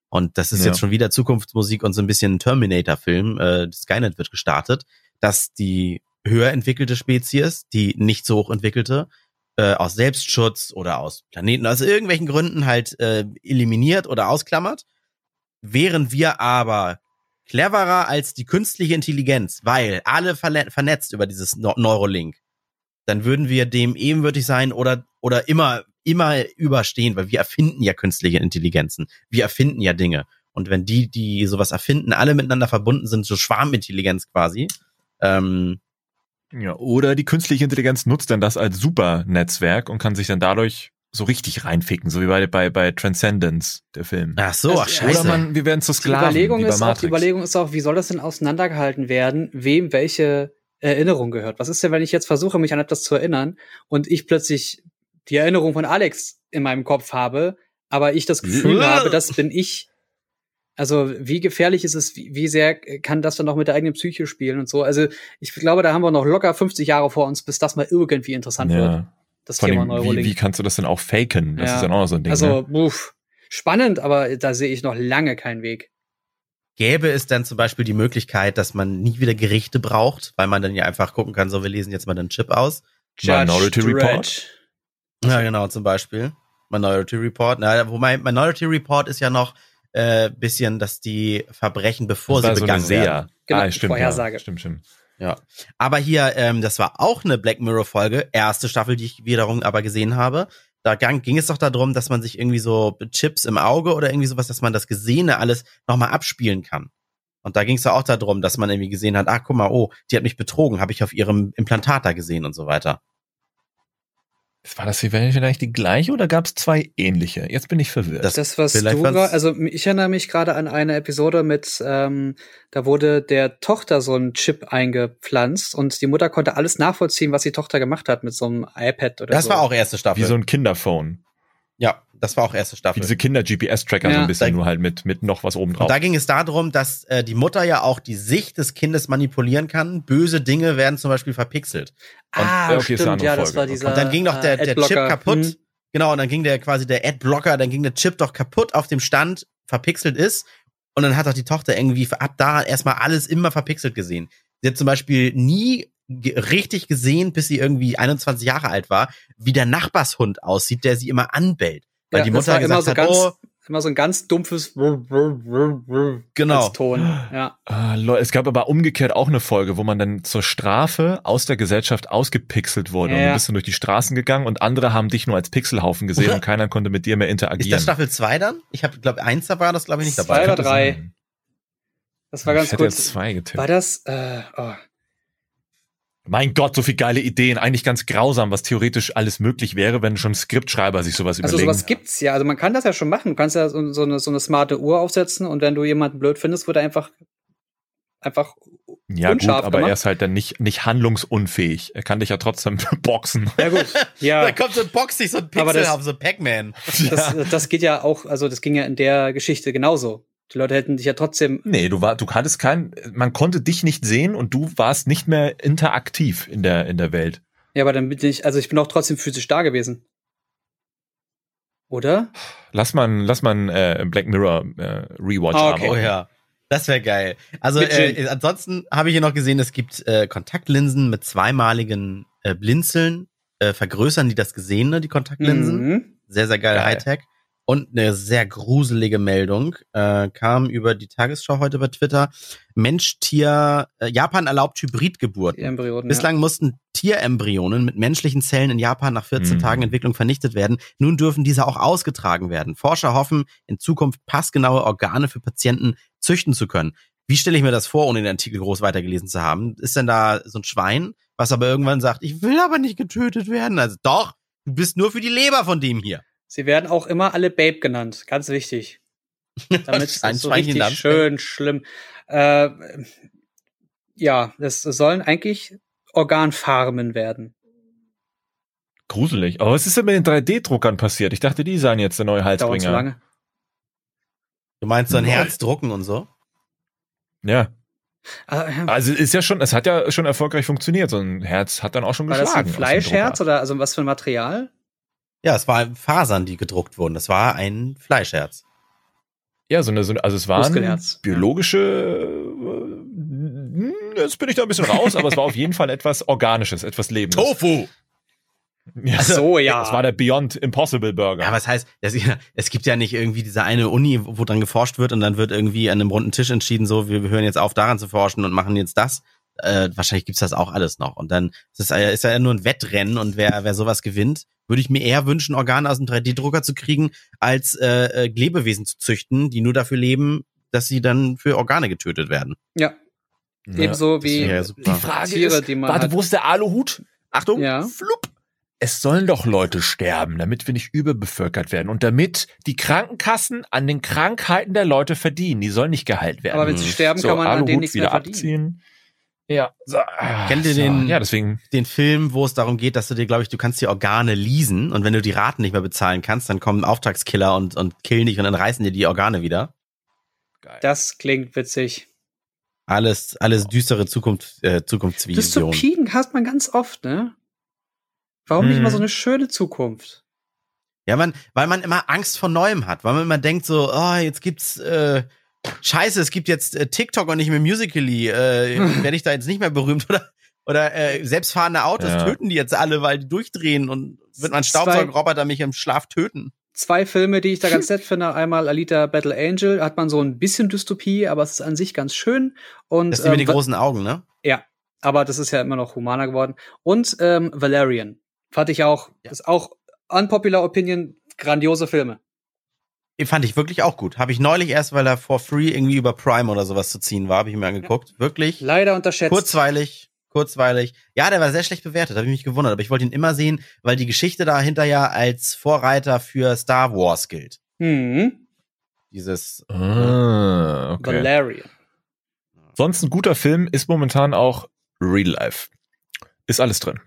Und das ist Ja. jetzt schon wieder Zukunftsmusik und so ein bisschen Terminator-Film. Äh, Skynet wird gestartet, dass die höher entwickelte Spezies, die nicht so hoch entwickelte, äh, aus Selbstschutz oder aus Planeten, aus irgendwelchen Gründen halt äh, eliminiert oder ausklammert. Wären wir aber cleverer als die künstliche Intelligenz, weil alle vernetzt über dieses Neu- Neurolink, dann würden wir dem ebenwürdig sein oder, oder immer, immer überstehen, weil wir erfinden ja künstliche Intelligenzen. Wir erfinden ja Dinge. Und wenn die, die sowas erfinden, alle miteinander verbunden sind, so Schwarmintelligenz quasi, ähm, Ja, oder die künstliche Intelligenz nutzt dann das als Supernetzwerk und kann sich dann dadurch so richtig reinficken, so wie bei, bei, bei Transcendence, der Film. ach so, Also, ach scheiße. Oder man, wir werden zu Die Sklaven, Überlegung, wie bei ist auch, die Überlegung ist auch, wie soll das denn auseinandergehalten werden, wem welche Erinnerung gehört? Was ist denn, wenn ich jetzt versuche, mich an etwas zu erinnern und ich plötzlich die Erinnerung von Alex in meinem Kopf habe, aber ich das Gefühl habe, das bin ich. Also wie gefährlich ist es, wie, wie sehr kann das dann noch mit der eigenen Psyche spielen und so? Also ich glaube, da haben wir noch locker 50 Jahre vor uns, bis das mal irgendwie interessant wird, ja. Das Vor Thema allem, wie, Neurolink. wie kannst du das denn auch faken? Das Ja. ist dann auch noch so ein Ding. also, ne? uff, spannend, aber da sehe ich noch lange keinen Weg. Gäbe es dann zum Beispiel die Möglichkeit, dass man nie wieder Gerichte braucht, weil man dann ja einfach gucken kann, so wir lesen jetzt mal den Chip aus. Minority Report? Ja, genau, zum Beispiel. Minority Report. Na, wobei Minority Report ist ja noch äh, bisschen, dass die Verbrechen, bevor das sie so begangen werden. Seher. Genau, ah, stimmt, Vorhersage. Ja, stimmt, stimmt. Ja. Aber hier, ähm, das war auch eine Black Mirror Folge, erste Staffel, die ich wiederum aber gesehen habe. Da gang, ging es doch darum, dass man sich irgendwie so Chips im Auge oder irgendwie sowas, dass man das Gesehene alles nochmal abspielen kann. Und da ging es ja auch darum, dass man irgendwie gesehen hat, ah, guck mal, oh, die hat mich betrogen, habe ich auf ihrem Implantat da gesehen und so weiter. War das vielleicht die gleiche oder gab es zwei ähnliche? Jetzt bin ich verwirrt. Das, das was du war, also ich erinnere mich gerade an eine Episode mit, ähm, da wurde der Tochter so ein Chip eingepflanzt und die Mutter konnte alles nachvollziehen, was die Tochter gemacht hat mit so einem iPad oder das so. Das war auch erste Staffel. Wie so ein Kinderphone. Ja, das war auch erste Staffel. Wie diese Kinder-GPS-Tracker Ja. so ein bisschen, Da- nur halt mit, mit noch was oben Und drauf. da ging es darum, dass äh, die Mutter ja auch die Sicht des Kindes manipulieren kann. Böse Dinge werden zum Beispiel verpixelt. ah, ja, okay, stimmt, ja, das war dieser. Und dann ging noch der, äh, der Chip kaputt. Hm. Genau, und dann ging der quasi der Adblocker, dann ging der Chip doch kaputt auf dem Stand, verpixelt ist. Und dann hat doch die Tochter irgendwie ab da erstmal alles immer verpixelt gesehen. Sie hat zum Beispiel nie richtig gesehen, bis sie irgendwie 21 Jahre alt war, wie der Nachbarshund aussieht, der sie immer anbellt. Weil Ja, die das Mutter war immer gesagt so hat, ganz, oh, immer so ein ganz dumpfes Genau. Ton. Ja. Ah, es gab aber umgekehrt auch eine Folge, wo man dann zur Strafe aus der Gesellschaft ausgepixelt wurde. Ja, Und du bist dann durch die Straßen gegangen und andere haben dich nur als Pixelhaufen gesehen und keiner konnte mit dir mehr ist interagieren. das Staffel 2 dann? Ich habe, glaube eins da war das, glaube ich, nicht Zwei dabei. oder Könnte drei. Das war Ich ganz hätte gut. jetzt zwei getippt. War das? Äh, oh. Mein Gott, so viel geile Ideen. Eigentlich ganz grausam, was theoretisch alles möglich wäre, wenn schon Skriptschreiber sich sowas Also überlegen. sowas gibt's ja. Also man kann das ja schon machen. Du kannst ja so, so, eine, so eine smarte Uhr aufsetzen und wenn du jemanden blöd findest, wird er einfach einfach ja gut, aber gemacht. er ist halt dann nicht, nicht handlungsunfähig. Er kann dich ja trotzdem boxen. ja gut. Ja, Da kommt so ein Box, sich so ein Pixel das- auf so Pac-Man. das, das geht ja auch, also das ging ja in der Geschichte genauso. Die Leute hätten dich ja trotzdem Nee, du war, du hattest kein, man konnte dich nicht sehen und du warst nicht mehr interaktiv in der, in der Welt. Ja, aber dann bin ich, also ich bin auch trotzdem physisch da gewesen. Oder? Lass mal, lass mal äh, Black Mirror äh, Rewatch Ah, okay. Oh ja. Das wäre geil. Also äh, ansonsten habe ich hier noch gesehen, es gibt äh, Kontaktlinsen mit zweimaligen äh, Blinzeln, äh, vergrößern die das Gesehene, die Kontaktlinsen. Mhm. Sehr, sehr geil, Geil. Hightech. Und eine sehr gruselige Meldung äh, kam über die Tagesschau heute bei Twitter. Mensch-Tier, äh, Japan erlaubt Hybridgeburten. Embryonen. Bislang mussten Tierembryonen mit menschlichen Zellen in Japan nach 14 Mhm. Tagen Entwicklung vernichtet werden. Nun dürfen diese auch ausgetragen werden. Forscher hoffen, in Zukunft passgenaue Organe für Patienten züchten zu können. Wie stelle ich mir das vor, ohne den Artikel groß weitergelesen zu haben? Ist denn da so ein Schwein, was aber irgendwann sagt, ich will aber nicht getötet werden? Also doch, du bist nur für die Leber von dem hier. Sie werden auch immer alle Babe genannt. Ganz wichtig. Damit Ein ist so richtig schön schlimm. Äh, ja, das sollen eigentlich Organfarmen werden. Gruselig. Aber was ist denn mit den 3D-Druckern passiert? Ich dachte, die seien jetzt der neue Dauert zu Halsbringer. lange. Du meinst so ein. Herz drucken und so? Ja. Ah, ja. Also ist ja schon, es hat ja schon erfolgreich funktioniert. So ein Herz hat dann auch schon War das geschlagen. ein aus dem Fleischherz oder also was für ein Material? Ja, es war Fasern, die gedruckt wurden. Das war ein Fleischherz. Ja, so eine, so eine also es waren Muskelherz, biologische, äh, jetzt bin ich da ein bisschen raus, aber es war auf jeden Fall etwas Organisches, etwas Lebendes. Tofu! Ja, so, ja. Das war der Beyond Impossible Burger. Ja, was heißt, das, es gibt ja nicht irgendwie diese eine Uni, wo dran geforscht wird und dann wird irgendwie an einem runden Tisch entschieden, so, wir hören jetzt auf, daran zu forschen und machen jetzt das. Äh, wahrscheinlich gibt's das auch alles noch. Und dann ist es ja- ist ja nur ein Wettrennen und wer, wer sowas gewinnt, würde ich mir eher wünschen, Organe aus dem 3D-Drucker zu kriegen, als äh, äh, Lebewesen zu züchten, die nur dafür leben, dass sie dann für Organe getötet werden. Ja, Ja. ebenso wie ja. Die Frage Tiere, ist, die man warte, hat. wo ist der Aluhut? Achtung, Ja. flupp. Es sollen doch Leute sterben, damit wir nicht überbevölkert werden und damit die Krankenkassen an den Krankheiten der Leute verdienen. Die sollen nicht geheilt werden. Aber wenn sie Mhm. sterben, so, kann man an denen nichts mehr verdienen. abziehen. Ja. So, ah, Kennt ihr so. den- Ja, deswegen. Den Film, wo es darum geht, dass du dir, glaube ich, du kannst die Organe leasen und wenn du die Raten nicht mehr bezahlen kannst, dann kommen Auftragskiller und, und killen dich und dann reißen dir die Organe wieder. Geil. Das klingt witzig. Alles, alles düstere Zukunft, äh, Zukunftsvision. Dystopien hat man ganz oft, ne? Warum nicht Hm. mal so eine schöne Zukunft? Ja, man, weil man immer Angst vor Neuem hat, weil man immer denkt so, oh, jetzt gibt's äh, Scheiße, es gibt jetzt äh, TikTok und nicht mehr Musically, äh, werde ich da jetzt nicht mehr berühmt oder oder äh, selbstfahrende Autos Ja. töten die jetzt alle, weil die durchdrehen und wird mein Staubsaugerroboter mich im Schlaf töten. Zwei Filme, die ich da ganz nett finde. Einmal Alita Battle Angel, hat man so ein bisschen Dystopie, aber es ist an sich ganz schön. Und, Das sind mir die ähm, großen Augen, ne? Ja, aber das ist ja immer noch humaner geworden. Und ähm, Valerian. Fand ich auch, Ja. ist auch unpopular Opinion, grandiose Filme. Fand ich wirklich auch gut. Habe ich neulich erst, weil er for free irgendwie über Prime oder sowas zu ziehen war, habe ich mir angeguckt. Wirklich Leider unterschätzt. kurzweilig, kurzweilig. Ja, der war sehr schlecht bewertet, habe ich mich gewundert, aber ich wollte ihn immer sehen, weil die Geschichte dahinter ja als Vorreiter für Star Wars gilt. Mhm. Dieses Ah, okay. Valerian. Sonst ein guter Film ist momentan auch Real Life. Ist alles drin.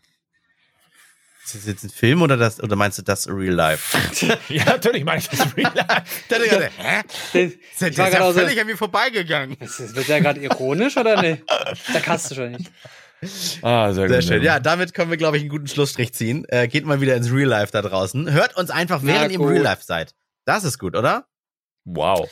Ist das jetzt ein Film oder das oder meinst du das Real Life? ja, natürlich meine ich das Real Life. Der, der, der, hä? Der ich war ist ja gerade so, völlig an mir vorbeigegangen. ist das- wird der gerade ironisch oder ne? Da kannst du schon nicht. Ah, sehr, Sehr gut. schön. Ja, damit können wir, glaube ich, einen guten Schlussstrich ziehen. Äh, geht mal wieder ins Real Life da draußen. Hört uns einfach, während ihr im. Real Life seid. Das ist gut, oder? Wow.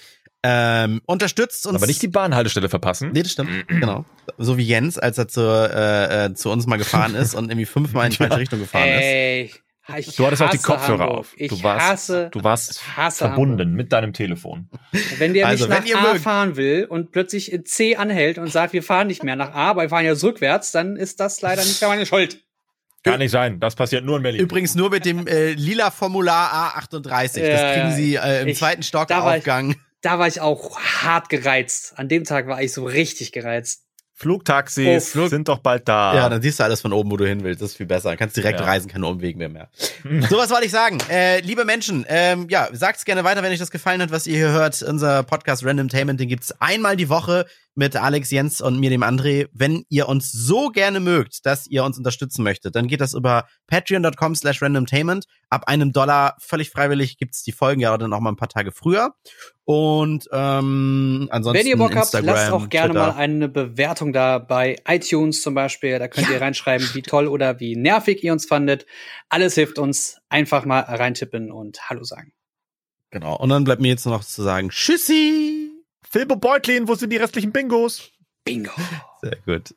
Ähm, unterstützt uns. Aber nicht die Bahnhaltestelle verpassen. Nee, das stimmt. genau. So wie Jens, als er zur, äh, äh, zu uns mal gefahren ist und irgendwie fünfmal in die falsche Richtung gefahren ist. Ey, ich Du hattest auch die hasse Kopfhörer Hamburg. auf. Ich Du warst, hasse, du warst hasse verbunden mit deinem Telefon. Hamburg. Wenn der Also, mich nach wenn ihr A mögt. fahren will und plötzlich in C anhält und sagt, wir fahren nicht mehr nach A, aber wir fahren ja rückwärts, dann ist das leider nicht mehr meine Schuld. Kann nicht sein. Das passiert nur in Berlin. Übrigens nur mit dem äh, lila Formular A38. Ja, das kriegen sie äh, im Ich- zweiten Stock da war ich- auch hart gereizt. An dem Tag war ich so richtig gereizt. Flugtaxis Oh, Flug- sind doch bald da. Ja, dann siehst du alles von oben, wo du hin willst. Das ist viel besser. Dann kannst du direkt Ja. reisen, keine Umwege mehr mehr. so was wollte ich sagen. Äh, liebe Menschen, ähm, ja, sagt's gerne weiter, wenn euch das gefallen hat, was ihr hier hört. Unser Podcast Random Tainment, den gibt's einmal die Woche mit Alex, Jens und mir, dem André. Wenn ihr uns so gerne mögt, dass ihr uns unterstützen möchtet, dann geht das über patreon.com slash randomtainment. Ab einem Dollar völlig freiwillig gibt's die Folgen ja dann auch mal ein paar Tage früher. Und ähm, ansonsten Wenn ihr Bock habt, Instagram, lasst auch gerne Twitter. mal eine Bewertung da bei iTunes zum Beispiel. Da könnt ihr reinschreiben, wie toll oder wie nervig ihr uns fandet. Alles hilft uns. Einfach mal reintippen und Hallo sagen. Genau. Und dann bleibt mir jetzt nur noch zu sagen, Tschüssi! Philbo Beutlin, wo sind die restlichen Bingos? Bingo. Sehr gut.